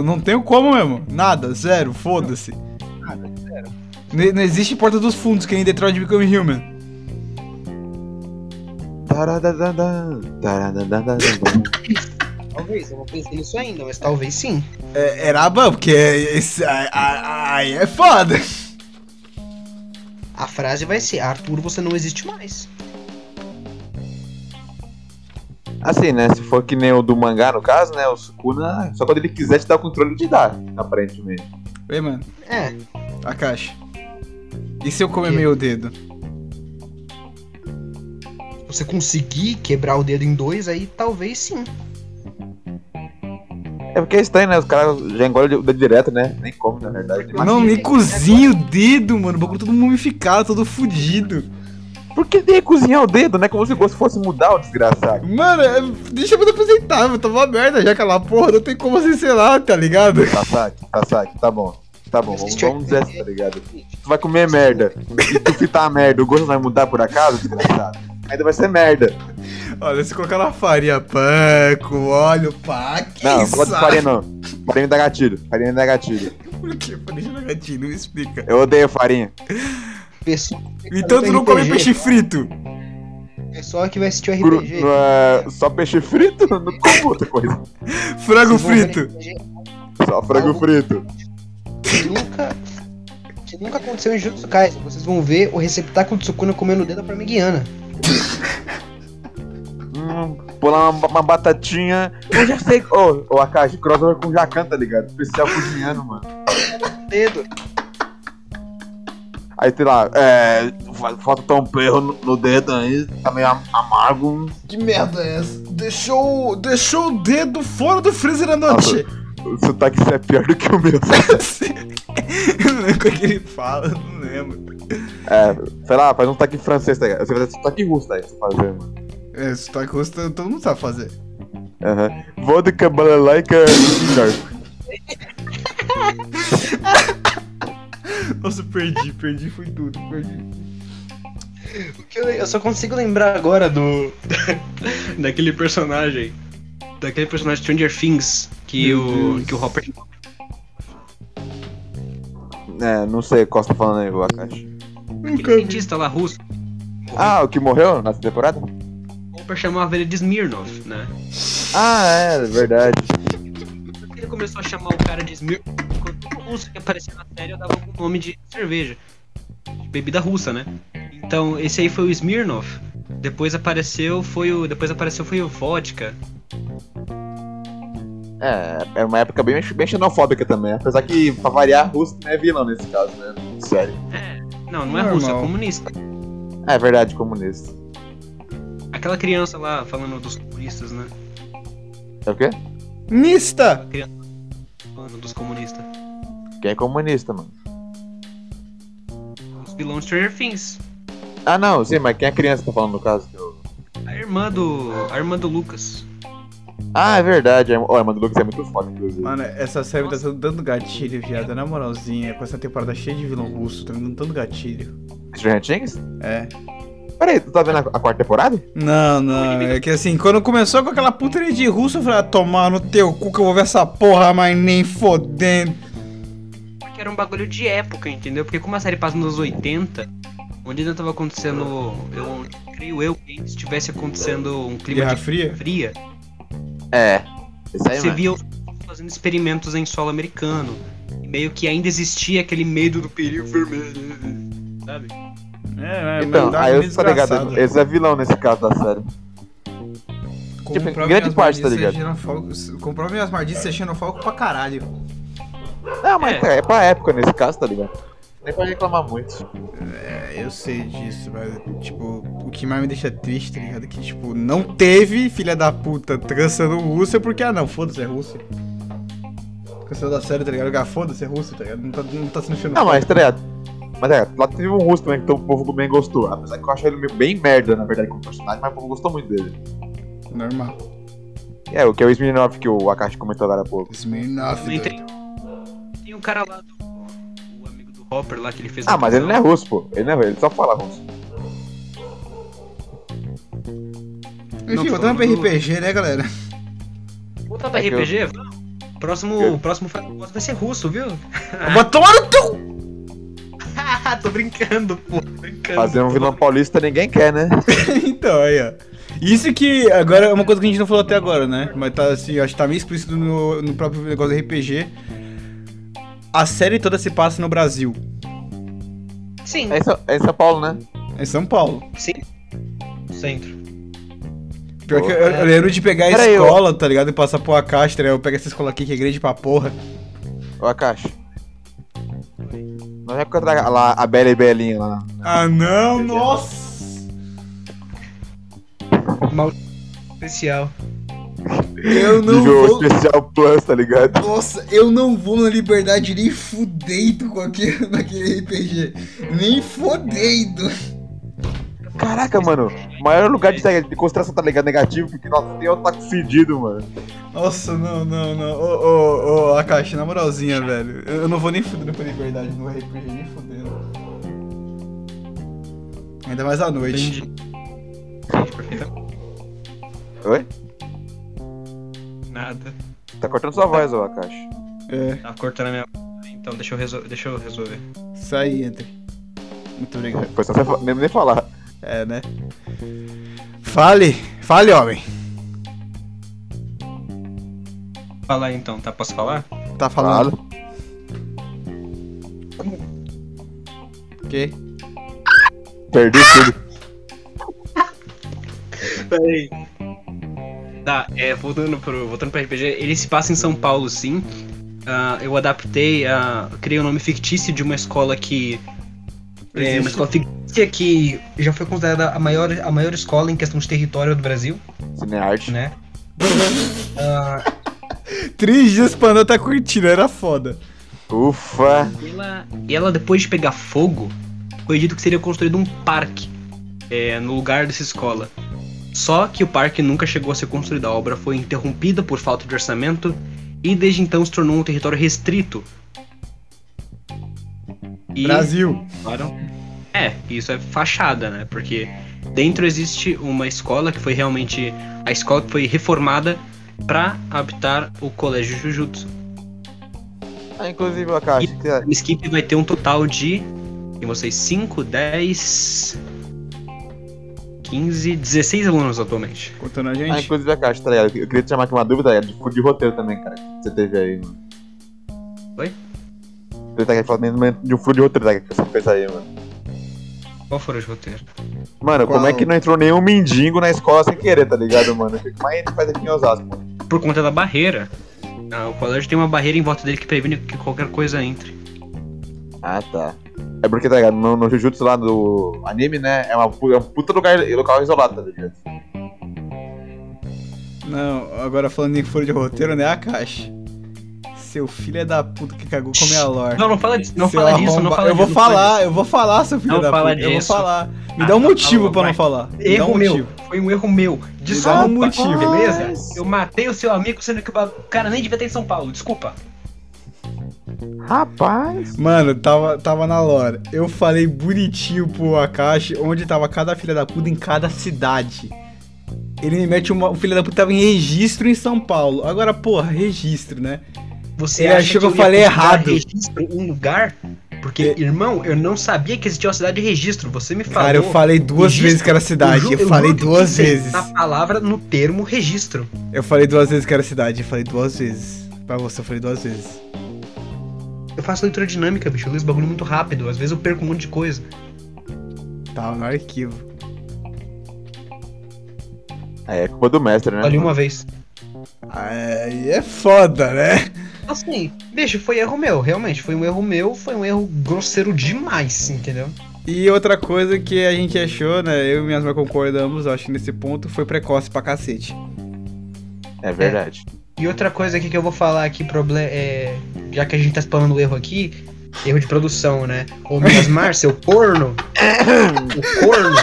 Não tenho como mesmo. Nada, zero, foda-se. Nada, zero. Não, não existe porta dos fundos que nem Detroit Become Human. talvez, eu não pensei nisso ainda, mas talvez sim. É, era bom, porque esse, aí é foda. A frase vai ser: Arthur, você não existe mais. Assim, né? Se for que nem o do mangá, no caso, né? O Sukuna, só quando ele quiser te dar o controle de dar, aparentemente. Ei, mano. É. A caixa. E se eu comer meu dedo? Você conseguir quebrar o dedo em dois, aí talvez sim. É porque é estranho, né? Os caras já engolem o dedo direto, né? Nem come, na verdade. Não, nem cozinha o dedo, mano. O bagulho todo mumificado, todo fudido. Por que tem que cozinhar o dedo, né? Como se o gosto fosse mudar o desgraçado. Mano, é, deixa eu me apresentar, eu tava merda já aquela porra, não tem como assim, sei lá, tá ligado? Tá saque, tá saque, tá bom. Tá bom, vamos, vamos dizer assim, tá ligado? Tu vai comer merda e tu fitar a merda, o gosto vai mudar por acaso, desgraçado? Ainda vai ser merda. Olha, se colocar na farinha pã, com óleo, pá, que Não, não gosto de farinha não. Farinha dá gatilho, farinha dá gatilho. Por que farinha dá gatilho? Me explica. Eu odeio farinha. Pessoa então tu não come peixe frito? Pessoal que vai assistir o RPG. Cru, é, só peixe frito? Não como outra coisa. frango frito. Só frango frito. Que nunca, nunca aconteceu em Jutsu Kaisen. Vocês vão ver o receptáculo de Sukuna comendo o dedo pra Meguiana. hum, pular uma, uma, batatinha. Eu já sei. Ô, oh, oh, Akashi, crossover com Jacan, tá ligado? Especial cozinhando, mano. Dedo. Aí, sei lá, é. Falta um perro no, no, dedo aí, tá meio amargo. Que merda é essa? Deixou, deixou o dedo fora do freezer à noite. Nossa, o sotaque é pior do que o meu. eu não lembro o que ele fala, não lembro. É, sei lá, faz um sotaque francês, tá ligado? Você vai fazer sotaque russo aí, você fazer, mano. É, sotaque russo todo mundo sabe fazer. Aham. Uhum. Vodka, balalaika, Nossa, perdi, perdi, foi tudo, perdi. Eu, só consigo lembrar agora do. daquele personagem. Daquele personagem Stranger Things que o. que o Hopper. É, não sei qual você tá falando aí, o Akashi. Aquele cientista lá russo. Ah, o que morreu nessa temporada? O Hopper chamava ele de Smirnov, né? Ah, é, verdade. Ele começou a chamar o cara de Smirnov russa que aparecia na série eu dava o nome de cerveja. De bebida russa, né? Então, esse aí foi o Smirnov. Depois apareceu foi o. Depois apareceu foi o vodka. É, é uma época bem, bem xenofóbica também. Apesar que, pra variar, russo não é vilão nesse caso, né? Sério. É. Não, não é Normal. russo, é comunista. É verdade, comunista. Aquela criança lá falando dos comunistas, né? É o quê? Mista! Falando dos comunistas. Quem é comunista, mano? Os vilões Stranger Things. Ah, não, sim, mas quem é a criança que tá falando no caso? Eu... A irmã do. A irmã do Lucas. Ah, é verdade. Oh, a irmã do Lucas é muito foda, inclusive. Mano, essa série tá Nossa. tá dando gatilho, viado. Na moralzinha, com essa temporada cheia de vilão russo, tá dando tanto gatilho. Stranger Things? É. Peraí, tu tá vendo a, a, quarta temporada? Não, não. É que assim, quando começou com aquela putaria de russo, eu falei, ah, tomar no teu cu que eu vou ver essa porra, mas nem fodendo. Era um bagulho de época, entendeu? Porque como a série passa nos 80, onde ainda tava acontecendo. Eu creio eu que estivesse acontecendo um clima Guerra de fria. fria. É. Isso aí, Você via fazendo experimentos em solo americano. E meio que ainda existia aquele medo do perigo vermelho. Sabe? É, é, então, aí eu tô ligado. Esse é vilão nesse caso da série. Tipo, grande parte, tá ligado? Comprove as maldiças é xenofóbico pra caralho. Não, mas é. é pra época nesse caso, tá ligado? Nem pode reclamar muito. É, eu sei disso, mas, tipo, o que mais me deixa triste, tá ligado? É que, tipo, não teve filha da puta trançando Rússia porque, ah, não, foda-se, é Rússia. Cancelou da série, tá ligado? Ah, foda-se, é Rússia, tá ligado? Não tá, não tá sendo xenofóbico. Não, mas, tá ligado? Mas é, lá teve um russo também que o povo bem gostou. Apesar que eu achei ele bem merda, na verdade, como personagem, mas o povo gostou muito dele. Normal. É, o que é o Smirnoff que o Akashi comentou agora há pouco. Smirnoff. Tem, tem um cara lá do Hopper lá que ele fez. Ah, mas ele não é russo, pô. Ele não é ele só fala russo. Enfim, voltando pra RPG, né, galera? Voltando pra é RPG? Eu... Próximo, eu... próximo vai ser russo, viu? Vou tomar no teu! Tô brincando, pô. Brincando, Fazer um vilão paulista ninguém quer, né? então, aí, ó. Isso que agora é uma coisa que a gente não falou até agora, né? Mas tá assim, acho que tá meio explícito no, no próprio negócio do RPG a série toda se passa no Brasil. Sim. É, é em São Paulo, né? É em São Paulo. Sim. Centro. Pior que eu, eu lembro de pegar a Pera escola, eu... tá ligado? E passar por Akashi, né? Eu pego essa escola aqui que é grande pra porra. Ô. Não é época da, lá, a Bela e Belinha lá. Ah, não, nossa! Mal especial. Eu não Nível vou. especial plus, tá ligado? Nossa, eu não vou na liberdade nem fudendo com aquele, naquele RPG. Nem fodendo. Caraca, mano. Maior lugar de, de concentração, tá ligado? Negativo, porque nossa, tem otaku fedido, mano. Nossa, não, não, não. Ô, ô, ô, Akashi, na moralzinha, velho. Eu não vou nem fudendo com a liberdade no RPG, nem fudendo. Ainda mais à noite. Oi? Nada. Tá cortando sua voz, ô Akashi. É. Tá cortando a minha. Então deixa eu, resol... deixa eu resolver. Sai, entre. Muito obrigado. Foi só você nem, nem falar. É, né? Fale! Fale, homem! Fala aí então, tá? Posso falar? Tá falando. O quê? Perdi tudo. Peraí. Tá, é, voltando pro, voltando pro RPG, ele se passa em São Paulo, sim. Uh, eu adaptei, uh, criei o um nome fictício de uma escola que. É uma escola fictícia que já foi considerada a maior, a maior escola em questão de território do Brasil. Cinearte. Né? uh, Três dias pra andar tá curtindo, era foda. Ufa! E ela, e ela, depois de pegar fogo, foi dito que seria construído um parque é, no lugar dessa escola. Só que o parque nunca chegou a ser construído. A obra foi interrompida por falta de orçamento e desde então se tornou um território restrito. E, Brasil. Claro, é, isso é fachada, né? Porque dentro existe uma escola que foi realmente a escola que foi reformada para habitar o colégio Jujutsu. Ah, inclusive, a caixa. E Skip vai ter um total de. Tem vocês 5, 10, 15, 16 alunos atualmente. Contando a gente. Ah, inclusive a caixa, tá ligado? Eu queria te chamar aqui uma dúvida, tá de furo de roteiro também, cara. Que você teve aí, mano. Oi? Você tá falando de um furo de roteiro, tá? Que você fez aí, mano. Qual furo de roteiro? Mano, Qual? como é que não entrou nenhum mendigo na escola sem querer, tá ligado, mano? O que mais ele faz aqui em Osasco, mano? Por conta da barreira. Ah, o colégio tem uma barreira em volta dele que previne que qualquer coisa entre. Ah, tá. É porque, tá ligado? No, no Jujutsu lá do anime, né? É, uma, é um puta lugar, local isolado, tá ligado? Não, agora falando em furo de roteiro, né? A caixa. Seu filho é da puta que cagou com a minha lore. Não, não fala disso, não fala arromba... disso, não fala Eu vou disso, falar, eu vou falar, seu filho não da fala puta. Disso. Eu vou falar. Me dá um ah, motivo tá, pra vai. não falar. Me erro um meu. Foi um erro meu. Desculpa, um motivo. beleza? Eu matei o seu amigo sendo que o cara nem devia estar em São Paulo. Desculpa. Rapaz. Mano, tava, tava na lore. Eu falei bonitinho pro Akashi onde tava cada filha da puta em cada cidade. Ele me mete uma. O filho da puta tava em registro em São Paulo. Agora, porra, registro, né? Você Ele achou que eu, eu falei errado. Registro um lugar? Porque, é. irmão, eu não sabia que existia uma cidade de registro. Você me falou. Cara, eu falei duas registro, vezes que era cidade. Eu, eu, eu falei duas vezes. A palavra no termo registro. Eu falei duas vezes que era cidade. Eu falei duas vezes. Pra você, eu falei duas vezes. Eu faço leitura dinâmica, bicho. Eu leio esse bagulho muito rápido. Às vezes eu perco um monte de coisa. Tá, no arquivo. É, é culpa do mestre, né? Ali uma vez. Aí é foda, né? Assim, bicho, foi erro meu, realmente. Foi um erro meu, foi um erro grosseiro demais, entendeu? E outra coisa que a gente achou, né? Eu e minhas mães concordamos, acho que nesse ponto, foi precoce pra cacete. É verdade. É. E outra coisa aqui que eu vou falar aqui, problema, é, já que a gente tá explorando o erro aqui, erro de produção, né? Ô Miasmar, seu corno, o corno,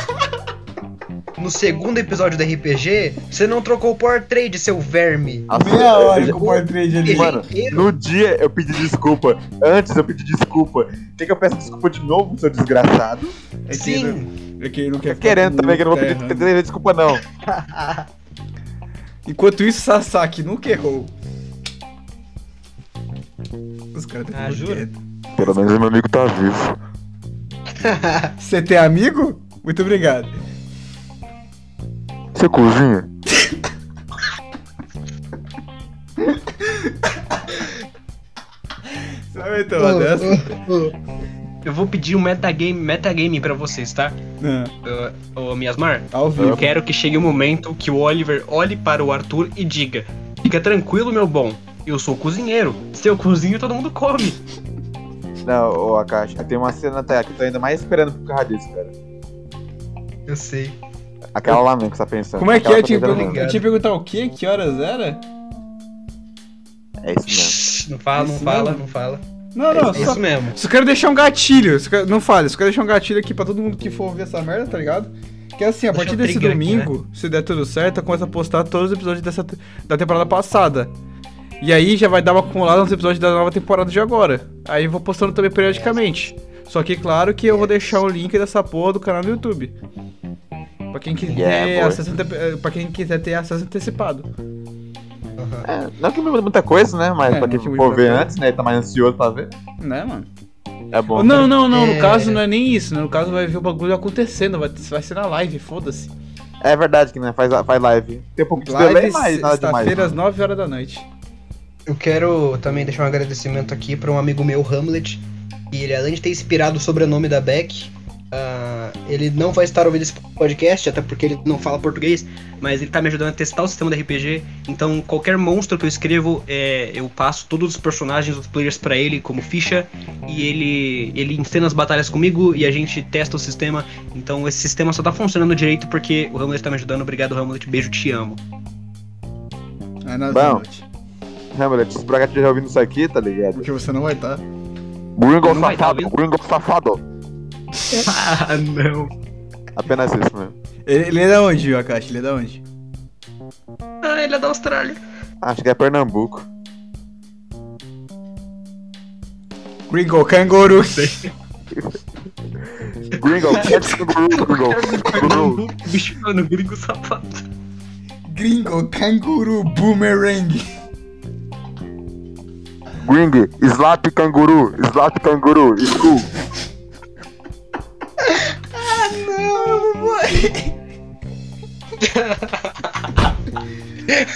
no segundo episódio do RPG, você não trocou o Power Trade, seu verme. A meia hora com o Power Trade ali. Mano, no dia eu pedi desculpa. Antes eu pedi desculpa. Quer que eu peça desculpa de novo, seu desgraçado? É Sim. é que ele não quer Tá querendo também, que eu não vou pedir, pedir desculpa, não. Enquanto isso, Sasaki nunca errou. Os caras ah, jura? Pelo menos meu amigo tá vivo. Você tem amigo? Muito obrigado. Você cozinha? Você vai meter uma dessa? Eu vou pedir um metagame, metagame pra vocês, tá? É. Uh, uh, Miasmar, Ao vivo. eu quero que chegue o um momento que o Oliver olhe para o Arthur e diga: Fica tranquilo, meu bom, eu sou cozinheiro. Se eu cozinho, todo mundo come. Não, ô Akashi, tem uma cena até que eu tô ainda mais esperando por causa disso, cara. Eu sei. Aquela lá mesmo que você tá pensando. Como é que é? Eu tinha, pergun eu tinha perguntar o quê? Que horas era? É isso mesmo. Não fala, não fala, não fala. Não, não, é só, isso mesmo. Só quero deixar um gatilho. Quero, não fale, só quero deixar um gatilho aqui pra todo mundo que for ouvir essa merda, tá ligado? Que é assim, a Deixa partir desse domingo, aqui, né? se der tudo certo, eu começo a postar todos os episódios dessa, da temporada passada. E aí já vai dar uma acumulada nos episódios da nova temporada de agora. Aí eu vou postando também periodicamente. Só que claro que eu vou deixar o link dessa porra do canal do YouTube. Pra quem quiser, yeah, acesso, pra quem quiser ter acesso antecipado. É, não que muda muita coisa, né? Mas é, pra quem for ver antes, né? Tá mais ansioso pra ver. Né, mano? É bom. Não, né? não, não. É... No caso não é nem isso, né? No caso vai ver o bagulho acontecendo. Vai, vai ser na live, foda-se. É verdade que né, faz, faz live. Tem um pouco de live, delay, mas nada demais. Sexta-feira às 9 horas da noite. Eu quero também deixar um agradecimento aqui para um amigo meu, Hamlet. E ele, além de ter inspirado o sobrenome da Beck, Uh, ele não vai estar ouvindo esse podcast, até porque ele não fala português, mas ele tá me ajudando a testar o sistema do RPG. Então, qualquer monstro que eu escrevo, é, eu passo todos os personagens, os players para ele como ficha, e ele ele encena as batalhas comigo e a gente testa o sistema. Então, esse sistema só tá funcionando direito porque o Hamlet tá me ajudando. Obrigado, Hamlet. Beijo, te amo. É nada, Bom, Hamlet, se o Braga estiver ouvindo isso aqui, tá ligado? Porque você não vai estar. Tá. Gringo tá safado, tá gringo safado ah, não. Apenas isso mesmo. Ele, ele é da onde, o Akashi? Ele é da onde? Ah, ele é da Austrália. Acho que é Pernambuco. Gringo Canguru. gringo, Canguru, Canguru. Bicho, mano, gringo sapato. Gringo Canguru Boomerang. Gringo, Slap Canguru, Slap Canguru, School.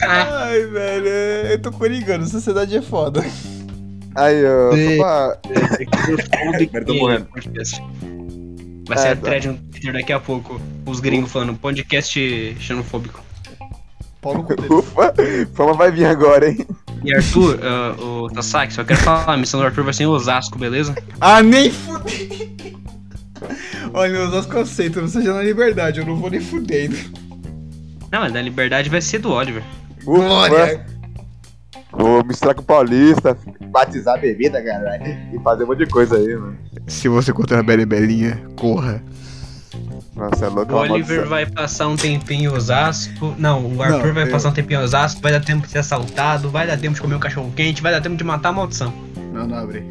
Ai, velho, eu tô corigando, sociedade é foda. Aí, ó, pra... Agora tô morrendo. Vai ser é, a tá. thread no Twitter daqui a pouco, os gringos falando podcast xenofóbico. Paulo Ufa, fama vai vir agora, hein? E Arthur, uh, o Tasaki, só quero falar, a missão do Arthur vai ser em Osasco, beleza? Ah, nem fudei! Olha, Osasco eu aceito, não seja na liberdade, eu não vou nem fudendo. Não, mas na liberdade vai ser do Oliver. Glória! Vou misturar com o Paulista, batizar a bebida, cara, e fazer um monte de coisa aí, mano. Se você encontrar a Belibelinha, corra. Nossa, é louco. O Oliver vai passar um tempinho em Osasco. Não, o Arthur Não, vai eu- passar um tempinho em Osasco, vai dar tempo de ser assaltado, vai dar tempo de comer um cachorro quente, vai dar tempo de matar a maldição. Não, não abre.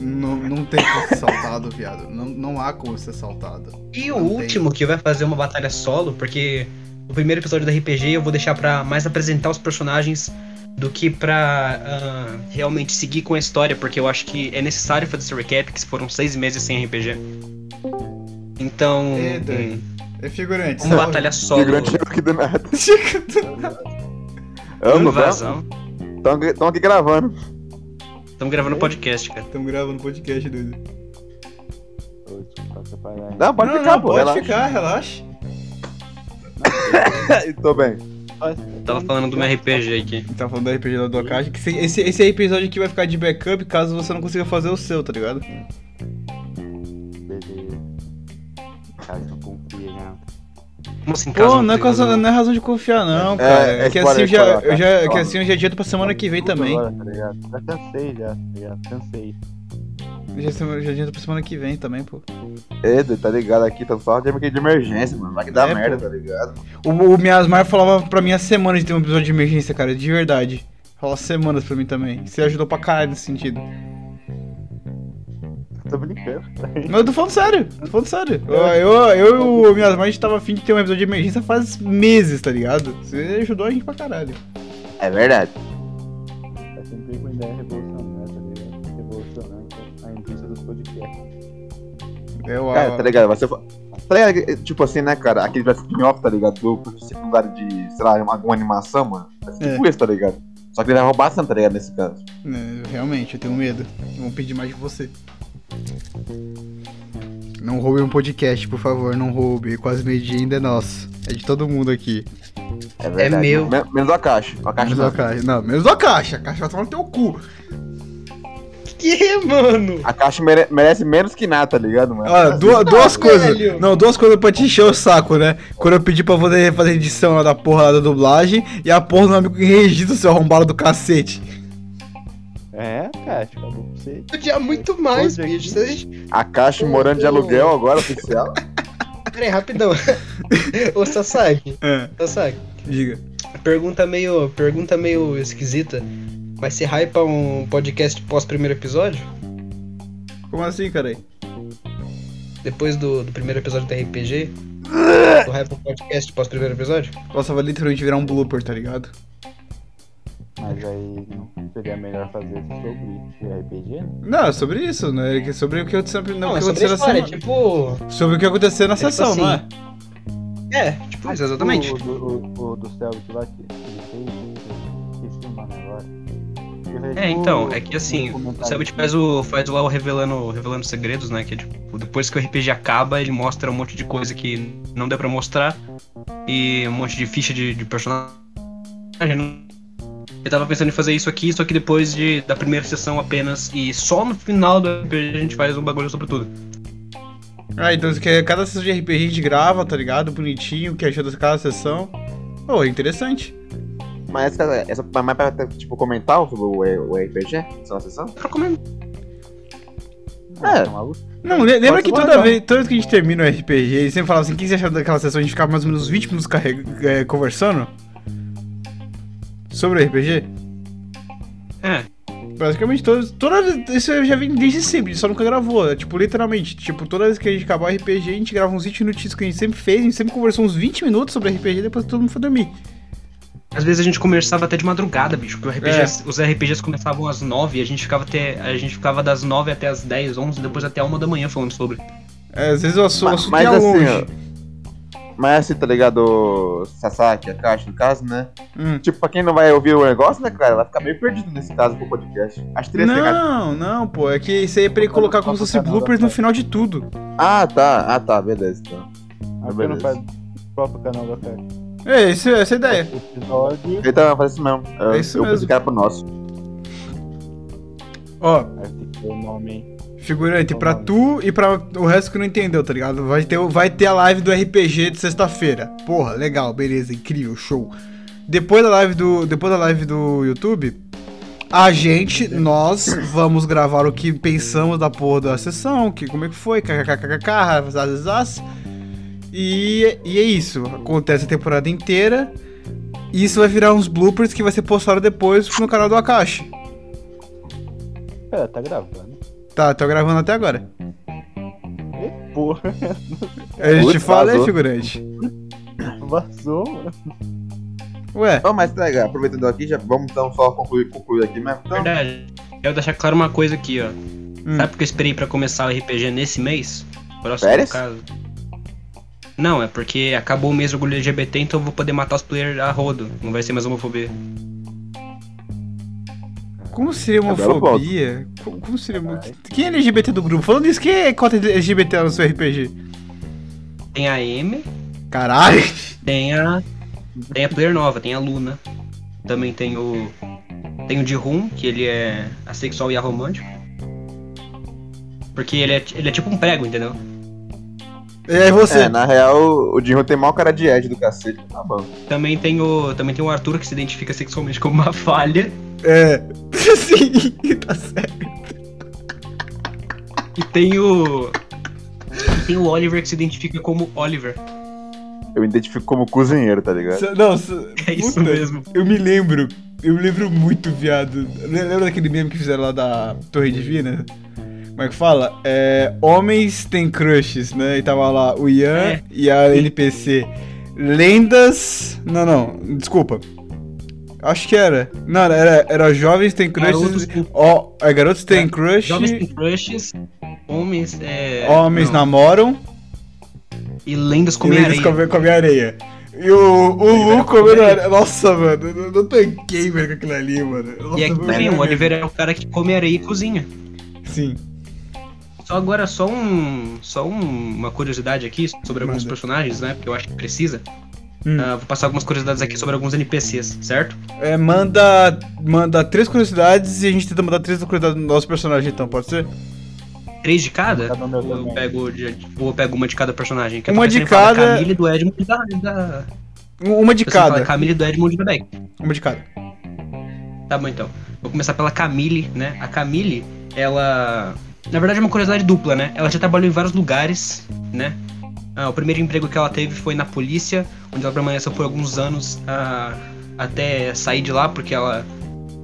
Não, não tem como ser saltado, viado. Não, não há como ser saltado. E o Não tem. último que vai fazer uma batalha solo, porque o primeiro episódio do RPG eu vou deixar pra mais apresentar os personagens do que pra ah, realmente seguir com a história, porque eu acho que é necessário fazer esse recap, que foram seis meses sem RPG. Então, Eita. hum, É figurante. uma batalha solo, Figurante aqui do nada. Amo, invasão. Estão aqui gravando. Estamos gravando podcast, cara. Tamo gravando podcast, doido. Não, pode não, ficar, não, pô. pode relaxa. ficar, relaxa. Tô bem. Tava falando do meu RPG aqui. Tá falando do RPG da Dokage, que esse, esse, episódio aqui vai ficar de backup caso você não consiga fazer o seu, tá ligado? Beleza. Né? Como assim, Pô, não é, consiga causa, fazer- não é razão de confiar, não, É, cara. é É, que assim eu já, eu já, cara. é que assim eu já adianto pra semana que vem também. Agora, tá ligado? Já cansei, já, tá ligado? Cansei. Já, já adianto pra semana que vem também, pô. Edu, tá ligado aqui, tá só de de emergência, mano. Vai que dá É, merda, pô. tá ligado? O, o Miasmar falava pra mim há semanas de ter um episódio de emergência, cara, de verdade. Falava semanas pra mim também. Você ajudou pra caralho nesse sentido. Tô brincando. Mas eu tô falando sério, tô falando sério. Eu, eu, eu e o Miasmar, a gente tava afim de ter um episódio de emergência faz meses, tá ligado? Você ajudou a gente pra caralho. É verdade. É sempre uma ideia revolucionária, tá ligado? Revolucionando a indústria dos podcasts. Eu, Cara, tá ligado? Você Tá ligado? Tipo assim, né, cara? Aquele vai spin-off, tá ligado? Do secundário de, sei lá, uma, alguma animação, mano. Vai ser tipo É. isso, tá ligado? Só que ele vai roubar bastante, tá ligado? Nesse caso. É, realmente, eu tenho medo. Vão pedir mais de você. Não roube um podcast, por favor, não roube. Quase meio-dia ainda é nosso. É de todo mundo aqui. É verdade. meu. Men- Menos a caixa. A caixa Menos não. a caixa. Não, menos a caixa. A caixa vai tomar no teu cu. Que, mano? A caixa mere- merece menos que nada, tá ligado, mano? Olha, duas, duas coisas. velho. Não, duas coisas pra te encher o saco, né? Quando eu pedi pra poder fazer edição lá da porra lá da dublagem e a porra do meu amigo que registra o seu arrombado do cacete. É, cara, acabou pra você. Podia muito mais, Onde é bicho. Vocês- A caixa morando de aluguel agora, oficial. Pera aí, rapidão. Ô, Sasaki, É, Sasaki. diga. Pergunta meio, pergunta meio esquisita. Vai ser hypa um podcast pós primeiro episódio? Como assim, cara? Depois do, do primeiro episódio do RPG? Do hypa um podcast pós primeiro episódio? Nossa, vai literalmente virar um blooper, tá ligado? Mas aí não seria melhor fazer sobre RPG? Não, é sobre isso, né? É sobre o que aconteceu, não, Não, é que sobre aconteceu a na história, semana. tipo... Sobre o que aconteceu na É tipo sessão, não é? É, tipo isso, exatamente. O, do- o, o do Selbit lá que ele fez, esqueci o nome agora. É, então, é que assim, o Selbit faz o, faz lá o revelando, revelando segredos, né? Que é tipo, depois que o RPG acaba, ele mostra um monte de coisa que não deu pra mostrar. E um monte de ficha de, de personagem. Eu tava pensando em fazer isso aqui, só que depois de, da primeira sessão apenas. E só no final do RPG a gente faz um bagulho sobre tudo. Ah, então quer cada sessão de RPG a gente grava, tá ligado? Bonitinho, o que achou de cada sessão. Pô, é interessante. Mas essa, essa mais pra, tipo, comentar sobre o, o RPG? Essa na sessão? Pra comentar. É. Não, le- lembra Pode que toda vez, toda vez que a gente termina o RPG, eles sempre falavam assim, o que você achou daquela sessão? A gente ficava mais ou menos 20 minutos é, conversando sobre o RPG. É, Basicamente, todas, toda vez, isso eu já vim desde sempre, só nunca gravou. é, Tipo, literalmente, tipo, toda vez que a gente acabar o RPG, a gente grava uns 20 minutinhos que a gente sempre fez, a gente sempre conversou uns 20 minutos sobre RPG e depois todo mundo foi dormir. Às vezes a gente conversava até de madrugada, bicho, porque o RPG, É. os RPGs começavam às 9 e a gente ficava até. A gente ficava das 9 até as 10, 11, depois até a 1 da manhã falando sobre. É, às vezes o assunto, Mas, mas ia assim, longe. ó, mas assim, tá ligado? Sasaki, a caixa, no caso, né? Hum. Tipo, pra quem não vai ouvir o negócio, né, cara? Vai ficar meio perdido nesse caso pro podcast. Que ser- Não, não, pô, é que isso aí é pra ele colocar como se fosse bloopers no final de tudo. Ah, tá. Ah, tá. Beleza, então. Mas beleza. não faz o próprio canal da Caixa. É, isso, essa é a ideia. Episódio. Então, faz isso mesmo. Eu, É isso eu mesmo. era pro nosso. Ó, Aí ficou o nome. Figurante, pra tu e pra o resto que não entendeu, tá ligado? Vai ter, vai ter a live do RPG de sexta-feira. Porra, legal, beleza, incrível, show. Depois da live do, depois da live do YouTube, a gente, nós, vamos gravar o que pensamos da porra da sessão, que como é que foi, kkkk, zazazaz. E, e é isso, acontece a temporada inteira. E isso vai virar uns bloopers que vai ser postado depois no canal do Akashi. Pera, tá gravando. Tá, tô gravando até agora. Ih, Porra, A gente Putz, fala aí, vazou. figurante. vazou, mano. Ué, Bom, mas tá legal. Aproveitando aqui, já vamos então só concluir, concluir aqui mesmo. Então, Verdade. Quero deixar claro uma coisa aqui, ó. Hum. Sabe por que eu esperei pra começar o RPG nesse mês? Próximo Férias? caso. Não, é porque acabou o mês do orgulho LGBT, então eu vou poder matar os players a rodo. Não vai ser mais homofobia. Como seria É homofobia? Como, como seria. mo- Quem é LGBT do grupo? Falando isso, quem é cota LGBT no seu RPG? Tem a M, Caralho! tem a. Tem a player nova, tem a Luna. Também tem o. Tem o Jihun, que ele é assexual e aromântico. Porque ele é, ele é tipo um prego, entendeu? E aí você? é, na real, o Dinho tem mal cara de Ed do cacete. Tá bom. Também tem o. Também tem o Arthur que se identifica sexualmente como uma falha. É. Sim, tá certo. E tem o. E tem o Oliver que se identifica como Oliver. Eu me identifico como cozinheiro, tá ligado? Não, É isso puta, mesmo. Eu me lembro. Eu me lembro muito, viado. Le- Lembra daquele meme que fizeram lá da Torre Divina? Como é que fala? É, homens têm crushes, né? E tava lá o Ian É. e a NPC. Lendas. Não, não, desculpa. Acho que era. Não, era, era jovens Garotos crushes. Ó, é, garotos têm É, crush. Jovens têm crushes, homens. É, Homens não, namoram. E lendas comem areia. comem, comem areia. E o, o Lu come comendo areia. Nossa, mano, eu não tanquei, velho, com aquilo ali, mano. Nossa, E aqui também, o Oliver é o cara que come areia e cozinha. Sim. Só agora, só um. Só um- uma curiosidade aqui sobre alguns Manda. personagens, né? Porque eu acho que precisa. Hum. Ah, vou passar algumas curiosidades aqui sobre alguns NPCs, certo? É, manda, manda três curiosidades e a gente tenta mandar três curiosidades do nosso personagem, então, pode ser? Três de cada? Tá meu Ou eu pego, de, ou eu pego uma de cada personagem? Que tô Uma de cada- Da Camille, do Edmund e da. da... Um- Uma de em falar cada. Da Camille, do Edmund da Beck. Uma de cada. Tá bom então. Vou começar pela Camille, né? A Camille, ela. Na verdade é uma curiosidade dupla, né? Ela já trabalhou em vários lugares, né? Ah, o primeiro emprego que ela teve foi na polícia, onde ela permaneceu por alguns anos ah, até sair de lá, porque ela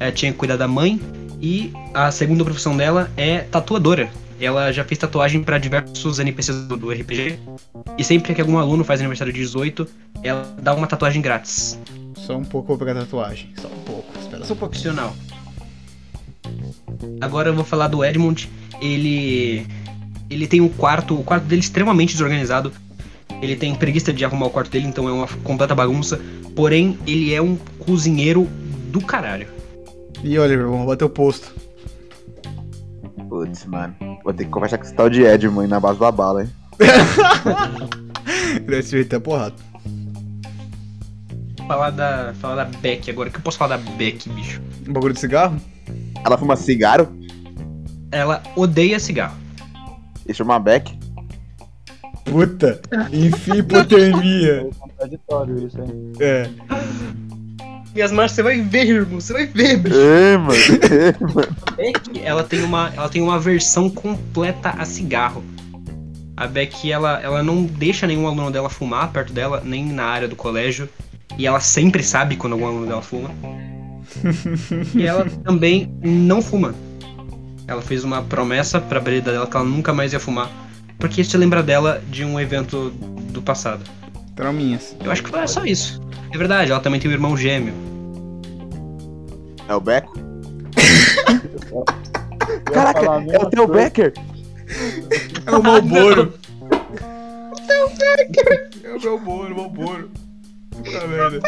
eh, tinha que cuidar da mãe. E a segunda profissão dela é tatuadora. Ela já fez tatuagem para diversos NPCs do, do RPG. E sempre que algum aluno faz aniversário de 18, ela dá uma tatuagem grátis. Só um pouco vou pegar a tatuagem. Só um pouco. Espera só um. Profissional. Agora eu vou falar do Edmund. Ele. Ele tem um quarto. O quarto dele é extremamente desorganizado. Ele tem preguiça de arrumar o quarto dele, então é uma completa bagunça. Porém, ele é um cozinheiro do caralho. E Oliver, vamos bater o posto. Putz, mano. Vou ter que conversar com esse tal de Ed, mãe, na base da bala, hein? Desse jeito é porrada. Falar da. Falar da Beck agora. O que eu posso falar da Beck, bicho? Um bagulho de cigarro? Ela fuma cigarro Ela odeia cigarro. e chama Beck. Puta. Enfim, hipotermia. É contraditório isso, hein? É. Minhas marchas, você vai ver, irmão. Você vai ver, bicho. Ê, mano. Ê, mano. Beck, ela tem uma, ela tem uma versão completa a cigarro. A Beck, ela, ela não deixa nenhum aluno dela fumar perto dela, nem na área do colégio. E ela sempre sabe quando algum aluno dela fuma. e ela também não fuma. Ela fez uma promessa pra brida dela que ela nunca mais ia fumar. Porque isso lembra dela de um evento do passado. Trauminhas. Eu acho que foi só isso. É verdade, ela também tem um irmão gêmeo. É o Beco? Caraca, é o teu coisa. Becker. É o Malboro. É o Malboro, o Malboro. Puta merda.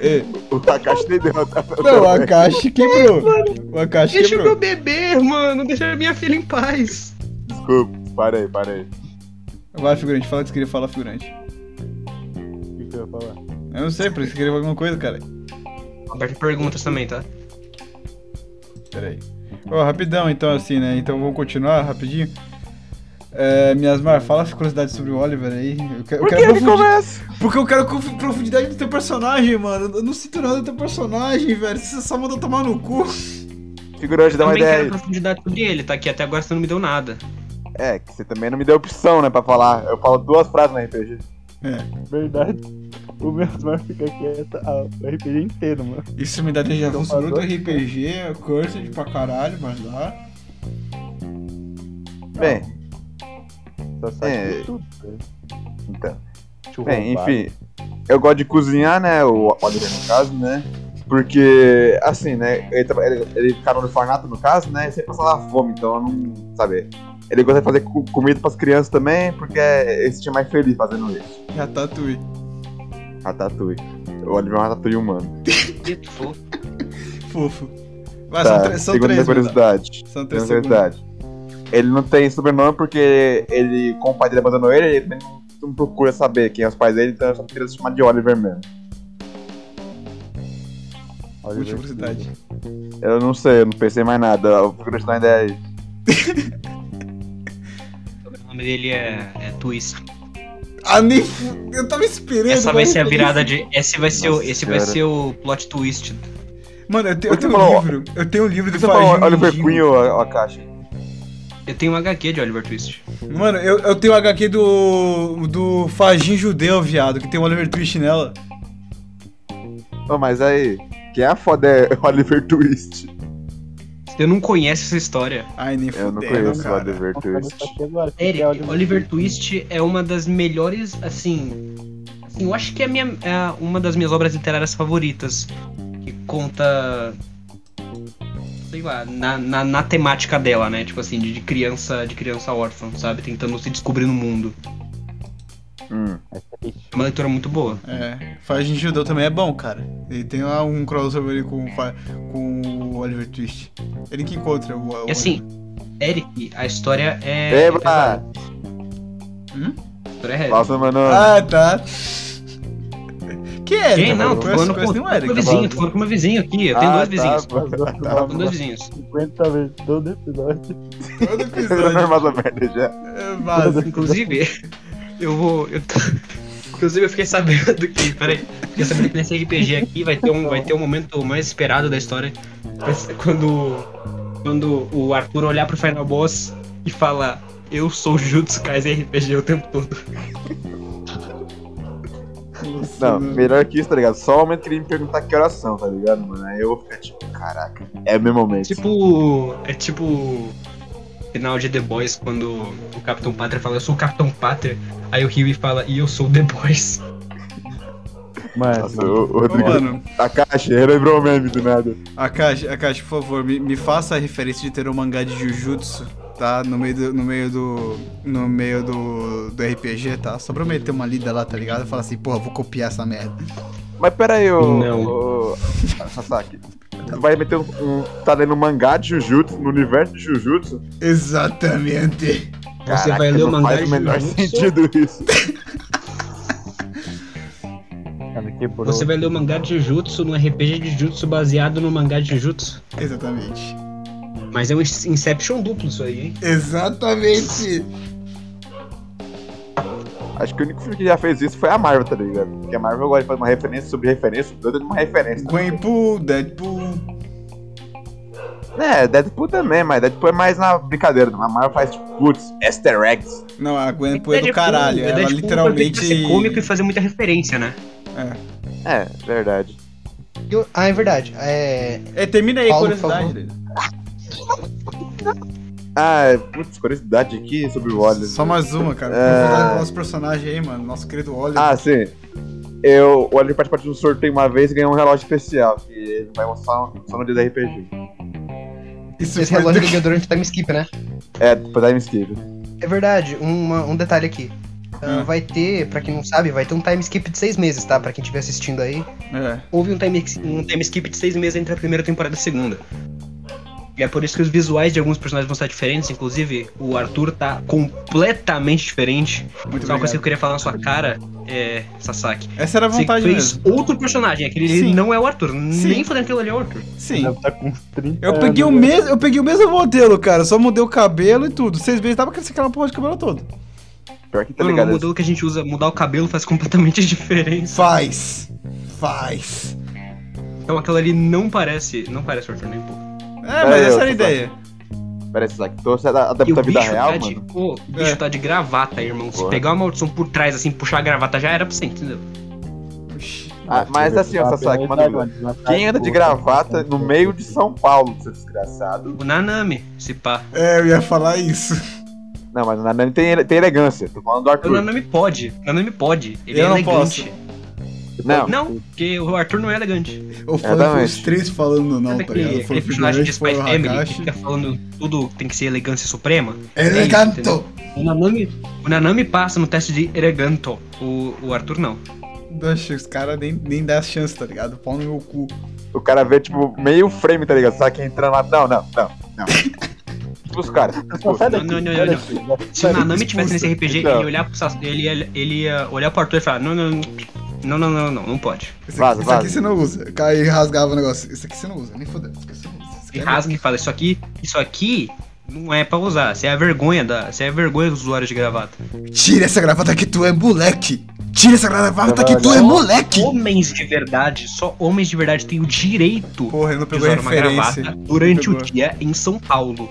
É. O Takashi nem deu? Não, o Akashi quebrou. O Akashi Deixa quebrou. eu beber, mano. Deixa minha filha em paz. Desculpa, parei, parei. Vai, figurante, fala o que você queria falar, figurante. O que que eu ia falar? Eu não sei, por isso que queria alguma coisa, cara. Aberta perguntas também, tá? Pera aí. Ó, rapidão, então, assim, né? Então vamos continuar rapidinho. É, Miasmar, fala as curiosidades sobre o Oliver aí. Eu quero, Por eu quero que ele começa? Porque eu quero profundidade do teu personagem, mano. Eu não sinto nada do teu personagem, velho. Você só mandou tomar no cu. Figurante, dá uma ideia. Eu quero profundidade sobre ele, tá aqui até agora você não me deu nada. É, que você também não me deu opção, né, pra falar. Eu falo duas frases no RPG. É. Verdade. O Miasmar fica quieto o RPG inteiro, mano. Isso me dá déjà vu sobre outro RPG, Cursed pra caralho, mas dá. Bem. Só sabe é... tudo, né? Então. Bem, enfim. Eu gosto de cozinhar, né? O Oliver, no caso, né? Porque, assim, né? Ele, ele, ele ficar no orfanato, no caso, né? Sempre passava fome, então eu não. Sabe? Ele gosta de fazer comida pras crianças também, porque ele se tinha mais feliz fazendo isso. Ratatouille. Ratatouille. O Oliver é um ratatouille humano. fofo. Fofo. Mas tá, são, são três. curiosidade. São três curiosidade. Ele não tem sobrenome porque ele, com o pai dele abandonou ele, ele não procura saber quem é os pais dele, então eu só queria se chamar de Oliver mesmo. Oliver curiosidade. Eu não sei, eu não pensei mais nada. O curiosidade é aí. nome dele é, é Twist. Ah, nem Eu tava esperando. Essa vai ser a virada de. Esse vai ser, Nossa, o, esse vai ser o plot twist. Mano, eu, te, eu tenho um livro. Eu tenho um livro do Fajinho. Oliver Queen ou a, a caixa? Eu tenho um HQ de Oliver Twist. Mano, eu, eu tenho um HQ do. do Fajin Judeu, viado, que tem o Oliver Twist nela. Oh, mas aí, quem é a foda é Oliver Twist? Você não conhece essa história. Ai, nem Eu não conheço o Oliver Twist. Eric, Oliver Twist é uma das melhores, assim. assim eu acho que é, minha, é uma das minhas obras literárias favoritas. Que conta. Sei lá, na, na, na temática dela, né? Tipo assim, de, de criança de criança órfã, sabe? Tentando se descobrir no mundo. Hum. É uma leitura muito boa. É. Fajin Judeu também é bom, cara. Ele tem lá um crossover ali com, com o Oliver Twist. Ele que encontra o. o e assim, Eric, a história é. Eba! Hum? A história é Nossa, mano. Ah, tá. Que é? Quem? Não, tô falando com, com meu vizinho, tô falando com meu vizinho aqui. Eu tenho ah, dois tá, vizinhos. Tá, tá, tenho dois vizinhos. 50 vezes todo episódio. Todo episódio. mais ou menos já. É, mas, inclusive, eu vou. Eu tô... Inclusive eu fiquei sabendo que. Peraí. Fiquei sabendo que nesse RPG aqui vai ter um, vai ter um momento mais esperado da história. Quando. Quando o Arthur olhar pro Final Boss e falar Eu sou Jutsu Kaisen RPG o tempo todo. Não, melhor que isso, tá ligado? Só o momento que ele me perguntar que oração, tá ligado, mano? Aí eu vou ficar tipo, caraca, é o meu momento. Tipo. É tipo final de The Boys, quando o Capitão Pátria fala, eu sou o Capitão Pátria, aí o Huey fala, e eu sou o The Boys. Mano, Nossa, o, o Rodrigo, mano, a caixa, lembrou o meme do nada. A caixa, a caixa, por favor, me, me faça a referência de ter um mangá de Jujutsu, tá? No meio do. No meio do. No meio do, do RPG, tá? Só pra meter uma lida lá, tá ligado? E falar assim, porra, vou copiar essa merda. Mas pera aí, ô. Não. Ô, Sasaki. Vai meter um, um. Tá lendo um mangá de Jujutsu no universo de Jujutsu? Exatamente. Caraca, Você vai ler o mangá faz de o menor sentido isso. Você vai ler o mangá de Jujutsu no RPG de Jujutsu baseado no mangá de Jujutsu? Exatamente. Mas é um Inception duplo isso aí, hein? Exatamente. Acho que o único filme que já fez isso foi a Marvel, tá ligado? Porque a Marvel gosta de fazer uma referência sobre referência, toda de uma referência. Gwenpool, Deadpool. É, Deadpool também, mas Deadpool é mais na brincadeira. A Marvel faz tipo, putz, Easter eggs. Não, a Gwenpool é do caralho. Ela Deadpool literalmente. Ser cômico e fazer muita referência, né? É. É, verdade. Eu... Ah, é verdade. É. é termina aí, Paulo, curiosidade dele. Ah, putz, curiosidade aqui sobre o Oliver. Só mais uma, cara. É... Nosso personagem aí, mano. Nosso querido Oliver. Ah, sim. Eu, o Oliver participou de um sorteio uma vez e ganhou um relógio especial, que ele vai mostrar só no dia da RPG. Isso Esse relógio ganhou durante o time skip, né? É, depois time skip. É verdade, uma, um detalhe aqui. Uh, vai ter, pra quem não sabe, vai ter um time skip de seis meses, tá? Pra quem estiver assistindo aí. É. Houve um time, um time skip de seis meses entre a primeira temporada e a segunda. E é por isso que os visuais de alguns personagens vão estar diferentes. Inclusive, o Arthur tá completamente diferente. Muito Só uma coisa que eu queria falar na sua cara, é, Sasaki. Essa era a vontade Você fez mesmo. outro personagem, aquele Sim. não é o Arthur. Sim. Nem fodendo que ele é o Arthur. Sim. Tá com 30 eu peguei, o mesmo, eu peguei o mesmo modelo, cara. Só mudei o cabelo e tudo. Seis meses tava com aquela porra de cabelo todo. Pior que tá Mano, ligado. O modelo que a gente usa, mudar o cabelo faz completamente diferença. Faz. Faz. Então aquela ali não parece. Não parece o Arthur nem um pouco. É, mas essa era a ideia. Parece que tô adaptando a vida real, tá mano. De, o bicho é. tá de gravata, irmão. Se pegar uma maldição por trás, assim, puxar a gravata já era pra você, entendeu? Ah, mas assim, ó, Sasaki, mano, quem anda de gravata no meio de São Paulo, seu desgraçado? O Nanami, se pá. É, eu ia falar isso. Não, mas o Nanami tem, tem elegância, tô falando do Arthur. O Nanami pode, o Nanami pode, ele eu é elegante. Posso. Não. Não, porque o Arthur não é elegante. Ou foi, foi os três falando não, tá ligado? Foi o personagem de Spy Family que fica falando tudo tem que ser elegância suprema. Eleganto! É o, Nanami, o Nanami passa no teste de eleganto, o, o Arthur não. Oxe, os caras nem, nem dá chance, tá ligado? Pau no meu cu. O cara vê, tipo, meio frame, tá ligado? Sabe que entrando lá. Não, não, não, não. Tipo, os caras. Não, não, não, não, Se o Nanami tivesse nesse RPG, ele ia olhar pro, ele, ia, ele ia olhar pro Arthur e falar: Não, não, não, não, não, não, não pode. Isso, vaza, isso aqui você não usa. Cai e rasgava o negócio. Isso aqui você não usa, nem fodeu. Isso aqui você não usa. E rasga e fala, isso aqui, isso aqui não é pra usar. Você é a vergonha da. Você é a vergonha dos usuários de gravata. Tira essa gravata que tu é moleque! Tira essa gravata que tu é moleque! Homens de verdade, só homens de verdade têm o direito Porra, eu não de usar uma gravata durante o dia em São Paulo.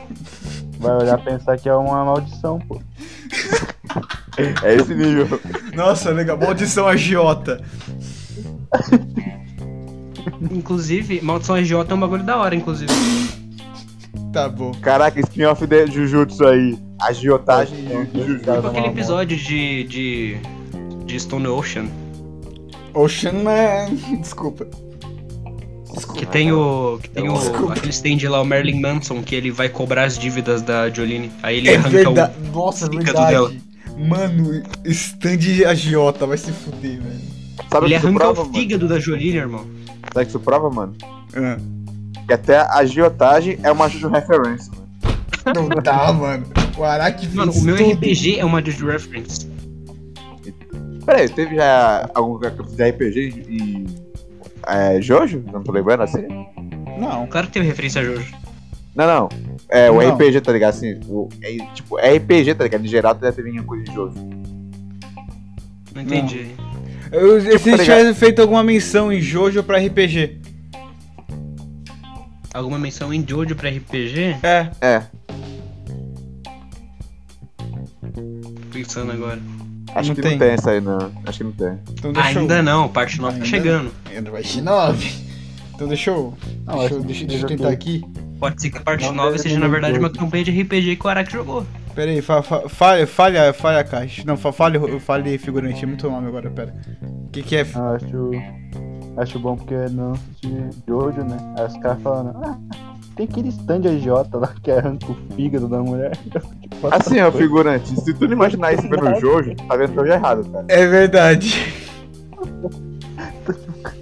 Vai olhar e pensar que é uma maldição, pô. É esse nível. Nossa, legal. Maldição agiota. inclusive, Maldição agiota é um bagulho da hora, inclusive. Tá bom. Caraca, spin-off de Jujutsu aí. Agiotagem de Jujutsu. Tipo aquele episódio de, de. de Stone Ocean. Ocean é. Desculpa. Que tem o. Que tem o. Aquele stand lá, o Merlin Manson, que ele vai cobrar as dívidas da Jolene. Aí ele é arranca verdade. o. Nossa, é verdade. dela. Mano, stand agiota, vai se fuder, velho. Sabe ele arranca prova, o fígado mano? da Jolene, irmão. Sabe que isso prova, mano? É. Que até a agiotagem é uma Juju reference, mano. Não dá, mano. O Araki Mano, o meu tudo. RPG é uma Juju reference. Peraí, teve já algum de RPG em é, Jojo? Não tô lembrando assim? Não. Claro que teve referência a Jojo. Não, não. É, o não. RPG, tá ligado? Assim, o, é, tipo, RPG, tá ligado? Em geral, deve ter vindo coisa de Jojo. Não entendi. Não. Eu, tipo, se tá tivesse feito alguma menção em Jojo pra RPG. Alguma menção em Jojo pra RPG? É. É. Pensando agora. Acho não que tem. não tem essa aí, não. Acho que não tem. Então Ainda eu... não, parte 9 tá chegando. Ainda vai ser 9. Então deixa eu. Não, deixa, eu, deixa, deixa eu tentar aqui. Pode ser que a parte não, 9 seja, na verdade, uma campanha de RPG que o Araki jogou. Pera aí, fa, fa, falha, falha, falha a caixa. Não, fa, falha, falha figurante, é muito nome agora, pera. O que que é? Acho. Acho bom porque não de Jojo, né? Aí os caras falando, ah, tem aquele stand agiota lá que arranca o fígado da mulher. Assim, ó, figurante, se tu não imaginar isso vendo Jojo, tá vendo Jojo errado, cara. É verdade.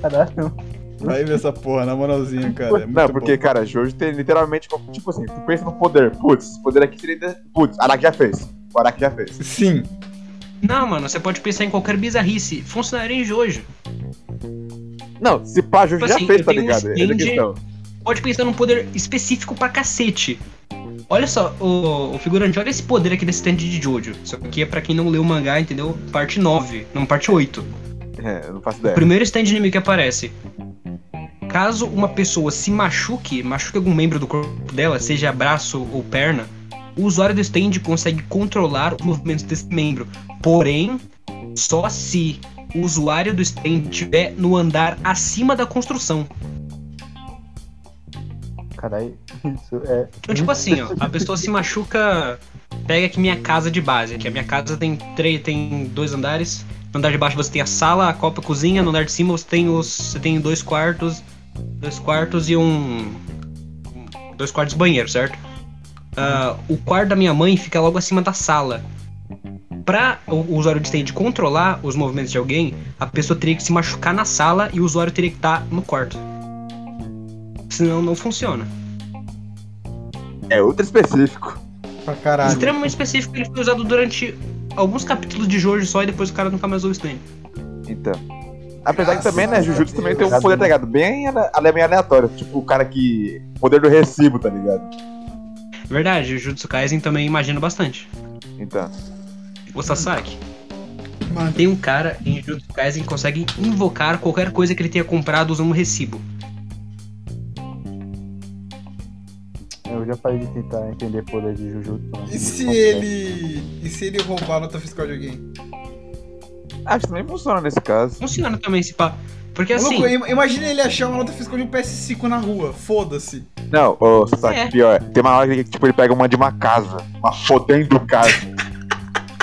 Caralho. Vai ver essa porra, na moralzinha, cara. É não, porque, bom. cara, Jojo tem literalmente, tipo assim, tu pensa no poder, putz, esse poder aqui seria. Putz, Araki já fez. O Araki já fez. Sim. Não, mano, você pode pensar em qualquer bizarrice. Funcionaria em Jojo. Não, se pá, Jojo tipo já assim, fez, tá ligado? Um stand, pode pensar num poder específico pra cacete. Olha só, o, o figurante, olha esse poder aqui desse stand de Jojo. Isso aqui é pra quem não leu o mangá, entendeu? Parte 9, não parte 8. É, eu não faço ideia. O primeiro stand inimigo que aparece. Caso uma pessoa se machuque, machuque algum membro do corpo dela, seja braço ou perna, o usuário do stand consegue controlar os movimentos desse membro. Porém, só se o usuário do stand estiver no andar acima da construção. Caralho, isso é. Então, tipo assim, ó, a pessoa se machuca. Pega aqui minha casa de base, que a minha casa tem três, tem dois andares. No andar de baixo você tem a sala, a copa, a cozinha. No andar de cima você tem os, você tem dois quartos, dois quartos e um, dois quartos banheiro, certo? Uh, o quarto da minha mãe fica logo acima da sala. Pra o usuário de stand controlar os movimentos de alguém, a pessoa teria que se machucar na sala e o usuário teria que estar no quarto. Senão não funciona. É ultra específico. Pra caralho. Extremamente específico, ele foi usado durante alguns capítulos de Jojo só e depois o cara nunca mais usou o Stand. Então. Apesar que também, né, Jujutsu também tem um poder, tá ligado? Bem, bem aleatório. Tipo o cara que. Poder do recibo, tá ligado? Verdade, o Jujutsu Kaisen também imagina bastante. Então. O Sasaki, Mano, tem um cara em Jujutsu Kaisen que consegue invocar qualquer coisa que ele tenha comprado usando um recibo. Já parei de tentar entender poder de Jujutsu. e se ele. E se ele roubar a nota fiscal de alguém? Acho que também funciona nesse caso. Funciona também esse pá. Porque assim, Louco, imagina ele achar uma nota fiscal de um PS5 na rua. Foda-se. Não, ô, Sasaki, É. pior. Tem uma hora que tipo, ele pega uma de uma casa. Uma fodendo casa.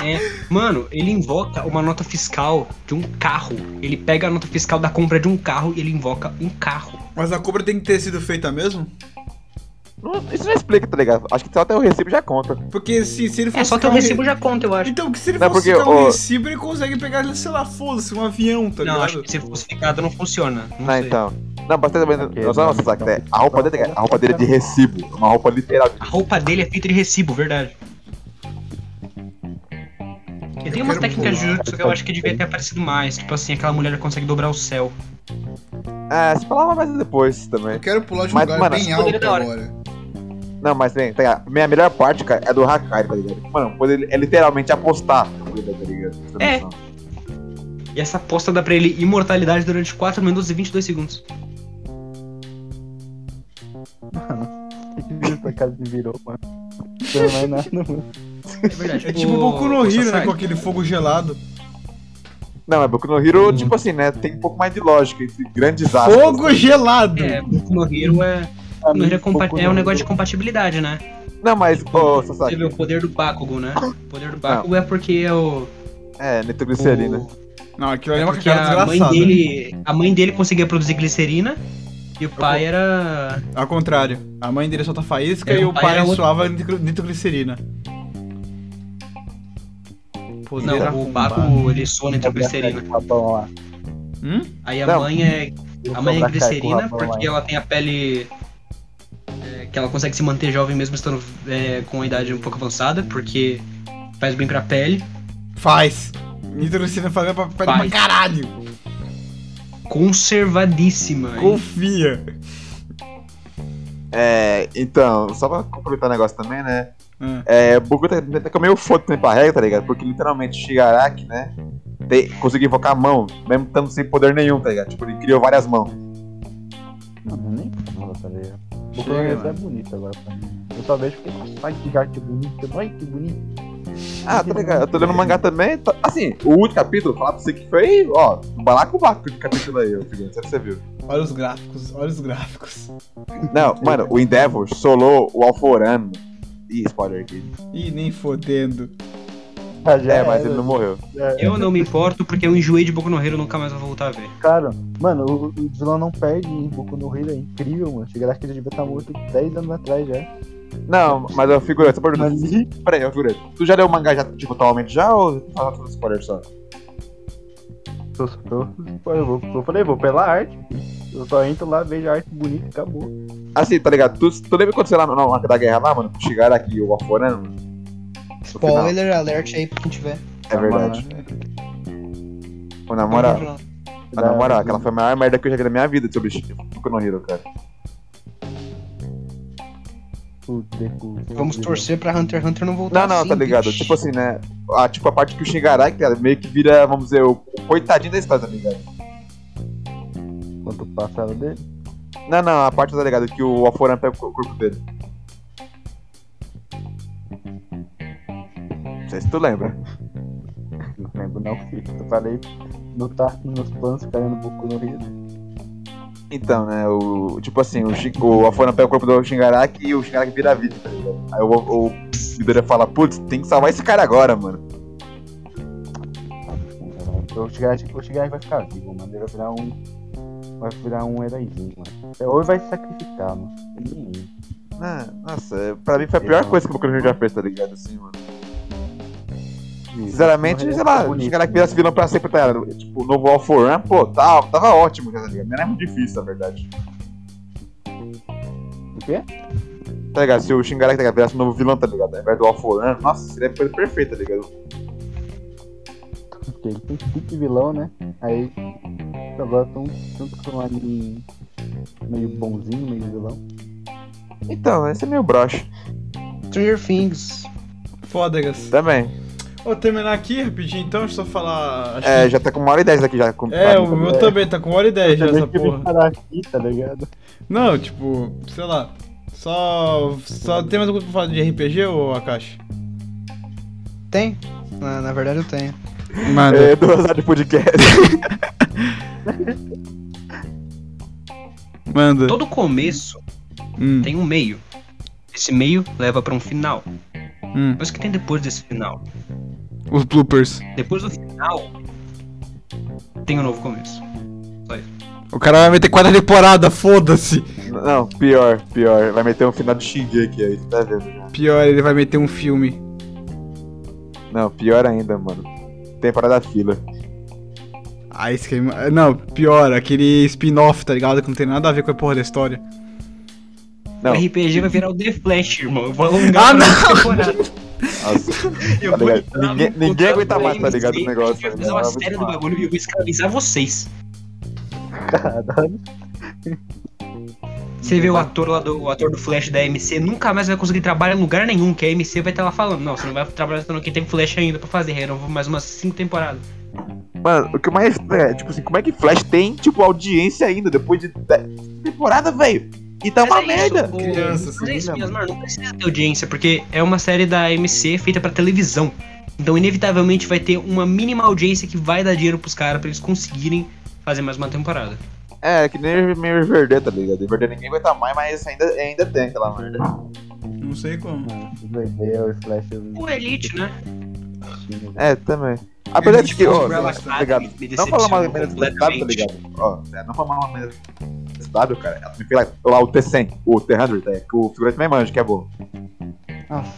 é, mano, ele invoca uma nota fiscal de um carro. Ele pega a nota fiscal da compra de um carro e ele invoca um carro. Mas a cobra tem que ter sido feita mesmo? Não- Isso não explica, tá ligado? Acho que só até o recibo já conta. Porque se, se ele for É, só que o recibo re- já conta, eu acho. Então, que se ele Não, fosse porque, um ô- recibo, ele consegue pegar, sei lá, foda-se, um avião, tá Não, ligado? acho que se falsificado não funciona. Não Não, sei. então. Não, mas também. Ok, Não, não, não, né? A roupa dele, a roupa dele é de recibo. Uma roupa literal. A roupa dele é feita de recibo, verdade. E tem umas quero técnicas de pular. Jujutsu que eu acho que devia ter aparecido mais. Tipo assim, aquela mulher consegue dobrar o céu. É, se falava mais depois também. Eu quero pular de um Mas, lugar mano, bem alto é agora. Não, mas tem, tem a minha melhor parte, cara, é do Hakai, tá ligado? Mano, o poder é literalmente apostar no poder, tá ligado? É. E essa aposta dá pra ele imortalidade durante 4 minutos e 22 segundos. O que casa me virou, mano? Não é mais nada, mano. É verdade. É tipo o Boku no Hero, né? Com aquele fogo gelado. Não, é Boku no Hero, Hum. tipo assim, né? Tem um pouco mais de lógica grandes aspas. Fogo gelado! É, Boku no Hero é. É, compa- é um negócio de compatibilidade, né? Não, mas, ô, Você Sasaki, vê o poder do Bakugo, né? O poder do Bakugo é porque é o. é, nitroglicerina. o- Não, aquilo ali é uma porque cara a mãe dele. A mãe dele conseguia produzir glicerina. E o pai era. Ao contrário. A mãe dele solta faísca É, e o pai pai outro- suava nitro- nitroglicerina. Poder Não, o. Bakugo ele soa nitroglicerina. Hum? Aí a Não. mãe é. A mãe é glicerina porque ela tem a pele. Que ela consegue se manter jovem mesmo estando é, com a idade um pouco avançada, porque faz bem pra pele. Faz. Nitroglicerina faz bem pra pele pra Faz. caralho. Conservadíssima. hein? Confia. É, então, só pra completar o negócio também, né? Hum. É, o Boku tá, tá meio foda também pra regra, tá ligado? Porque literalmente Shigaraki, né? Tem, conseguiu invocar a mão, mesmo estando sem poder nenhum, tá ligado? Tipo, ele criou várias mãos. Não, não nem? O Chega, Boku é bonito agora pra mim. Eu só vejo porque, nossa, ai que arte bonita, ai que bonito. Ah, tá ligado? Eu tô lendo o mangá também. tá- assim, o último capítulo, falar pra você que foi, ó, balacobaco de capítulo aí, ô figura, não sei se você viu. Olha os gráficos, olha os gráficos. Não, mano, o Endeavor solou o Alforano. Ih, spoiler aqui. Ih, nem fodendo. Ah, já É, mas era, ele não morreu. era. Eu não me importo porque eu enjoei de Boku no Hero e nunca mais vou voltar a ver. Cara, mano, o, o vilão não perde em Boku no Hero, é incrível, mano. Chegará que ele devia estar morto 10 anos atrás já. Não, mas eu figurei, só por Mas Peraí, eu figurei. Tu já leu o mangá já, tipo, atualmente já ou tá falando spoiler só? eu, eu, eu, vou- eu falei, vou pela arte. Eu só entro lá, vejo a arte bonita e acabou. Assim, tá ligado? Tu, tu lembra quando você lá no, no, da guerra lá, mano? Chegaram aqui o Alforano? Spoiler alert aí pra quem tiver. É verdade. Mano, Pô, na moral, na moral, aquela foi a maior merda que eu já vi na minha vida sobre Boku no Hero, cara. Vamos torcer pra Hunter x Hunter não voltar Não, não, assim, tá ligado? bicho. Tipo assim, né? A, tipo, a parte que o Shingaraki, cara, meio que vira, vamos dizer, o, o coitadinho da história, tá ligado? Quanto o passado dele? Não, não, a parte, tá ligado? Que o Alforano pega o corpo dele. Sei se tu lembra. Não lembro não, filho. Eu falei, não tá nos planos ficarem no Boku no Hero. Então, né, o. Tipo assim, o, o Alforano pega o corpo do Shingaraki e o Shingaraki vira vítima, tá ligado? Aí o, o Midoriya fala, putz, tem que salvar esse cara agora, mano. O Shigaraki, o vai ficar vivo, mano. Ele vai virar um. Vai virar um heróizinho, mano. Ou ele vai se sacrificar, mano. Ah, nossa, pra mim foi a pior coisa que o Boku no já fez, tá ligado? Assim, mano. Sinceramente, sei lá, o Shingaraki virasse vilão pra sempre, tá? Tipo, o novo Alforan, pô, tava, tava ótimo, tá ligado? Não era muito difícil, na verdade. O quê? Tá ligado? Se o Shingaraki, tá? Virasse um novo vilão, tá ligado? Ao invés do Alforan, nossa, seria coisa perfeita, tá ligado? Porque ele tem tipo de vilão, né? Aí agora estão transformando em meio bonzinho, meio vilão. Então, esse é meio broche. Stranger Things. Fódegas. Também. Vou terminar aqui rapidinho então, deixa eu só falar. É, que... já tá com uma hora e dez aqui já. Com... É, o meu também tá com uma hora e dez já, essa porra. Aqui, tá ligado? Não, tipo, sei lá. Só. Só tem mais alguma coisa pra falar de RPG ou Akashi? Tem. Na, na verdade eu tenho. Mano. É, duas horas de podcast. Manda. Todo começo hum. tem um meio. Esse meio leva pra um final. Hum. Mas o que tem depois desse final? Os bloopers. Depois do final, tem um novo começo. Só isso. O cara vai meter quatro temporadas, foda-se. Não, pior, pior. Vai meter um final de aqui aí, tá vendo já. Pior, ele vai meter um filme. Não, pior ainda, mano. Temporada fila. Ah, isso que é... Não, pior, aquele spin-off, tá ligado? Que não tem nada a ver com a porra da história. Não. O RPG vai virar o The Flash, irmão. Eu vou alongar ah, não. temporada. Nossa, eu tá vou ninguém, ninguém aguenta mais, tá ligado? O negócio. Eu vou fazer uma série do bagulho e eu vou escravizar vocês. Caralho. Você vê o ator lá do o ator do Flash da MC, nunca mais vai conseguir trabalhar em lugar nenhum, que a MC vai estar lá falando, não, você não vai trabalhar não, que tem Flash ainda pra fazer, renovou mais umas 5 temporadas. Mano, o que mais é, tipo assim, como é que Flash tem, tipo, audiência ainda depois de temporada, velho? E tá uma é merda. Isso, Crianças, mas é isso mesmo, mano, não precisa ter audiência, porque é uma série da MC feita pra televisão. Então, inevitavelmente, vai ter uma mínima audiência que vai dar dinheiro pros caras pra eles conseguirem fazer mais uma temporada. É, que nem meio Riverdale, tá ligado? Riverdale ninguém aguenta mais, mas ainda, ainda tem aquela merda. Não sei como. Riverdale, Flash... O Elite, né? É, também. Apesar de que, ó, tá ligado? Não falar uma menos tá ligado? Ó, é, não falar uma menos W, cara. Ela me fez lá o T100, o T100, é, que o figurante me manja, que é bom. Nossa.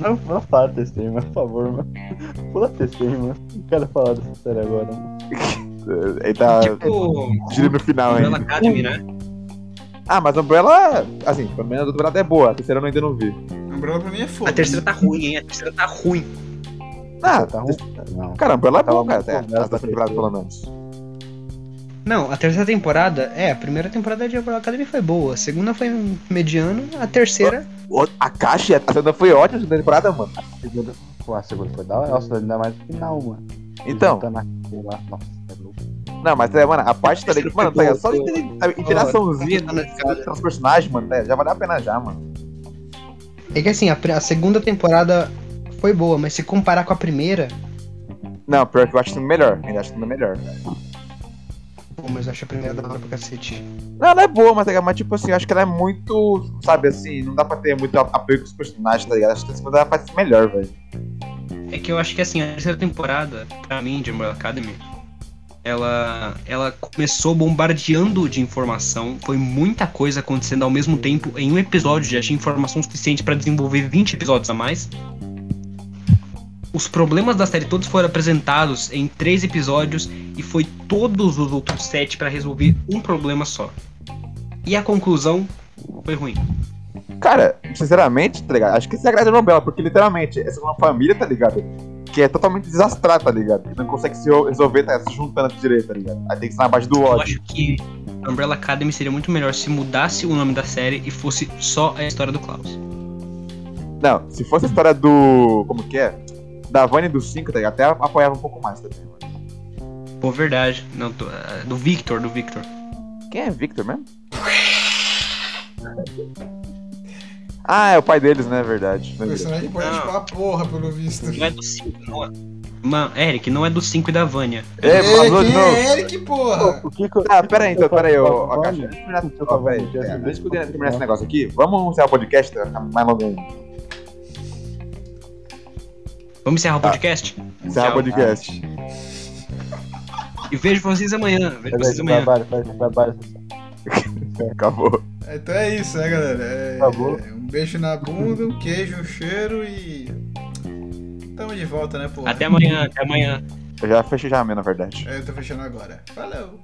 Não, não fala T100, mano, por favor, mano. Pula T100, mano. Não quero falar dessa série agora, mano. Ele tá tipo, gira no final ainda. Academy, né? Ah, mas a Umbrella, assim, pelo menos a temporada é boa, a terceira eu ainda não vi. A Umbrella pra mim é foda. A terceira tá ruim, hein? A terceira tá ruim. Ah, tá ruim. Não. Caramba, ela é boa, cara, até. Essa temporada, pelo menos. Não, a terceira temporada, é, a primeira temporada de Umbrella Academy foi boa, a segunda foi mediano, a terceira. O, a caixa, a segunda foi ótima, a segunda temporada, mano. A segunda, pô, a segunda foi da hora, nossa, ainda mais no final, mano. Então. Tá na, lá, nossa, é Não, mas é, mano, a parte tá ligado. Mano, tá ligado? Só a interaçãozinha oh, os personagens, mano, né? Já vale a pena já, mano. É que assim, a, a segunda temporada foi boa, mas se comparar com a primeira. Não, pior que eu acho melhor. Ainda acho que melhor. Pô, mas eu acho a primeira da hora pra cacete. Não, ela é boa, mas, tá mas tipo assim, eu acho que ela é muito. Sabe assim, não dá pra ter muito apoio com os personagens, tá ligado? Acho que a segunda ela ser melhor, velho. É que eu acho que assim, a terceira temporada, pra mim, de Umbrella Academy, ela, ela começou bombardeando de informação. Foi muita coisa acontecendo ao mesmo tempo. Em um episódio já tinha informação suficiente para desenvolver 20 episódios a mais os problemas da série todos foram apresentados em três episódios e foi todos os outros sete para resolver um problema só. E a conclusão foi ruim. Cara, sinceramente, tá ligado? Acho que isso é a grande novela, porque literalmente, essa é uma família, tá ligado? Que é totalmente desastrada, tá ligado? Que não consegue se resolver, tá se juntando direito, tá ligado? Aí tem que ser na base do ódio. Eu acho que Umbrella Academy seria muito melhor se mudasse o nome da série e fosse só a história do Klaus. Não, se fosse a história do. Como que é? Da Vânia do 5, tá ligado? Até apoiava um pouco mais também, mano. Pô, verdade. Não, tô, uh, do Victor, do Victor. Quem é Victor mesmo? ah, é o pai deles, né? Verdade. O personagem importante pra porra, pelo visto. Não é do 5, não é. Mano, Eric, não é do 5 e da Vânia. É, falou de novo. É Eric, porra! O que Ah, pera aí, então, pera aí, ô, Caixa. Deixa eu terminar esse negócio aqui. Vamos encerrar o podcast, ficar mais longo ainda. Vamos encerrar o tá. podcast? Encerrar o podcast. E vejo vocês amanhã. Vejo vocês amanhã. Trabalho, faz trabalho. Acabou. Então é isso, né, galera? É, Acabou. Um beijo na bunda, um queijo, um cheiro e. Tamo de volta, né, pô? Até amanhã, até amanhã. Eu já fechei já a minha, na verdade. É, eu tô fechando agora. Valeu!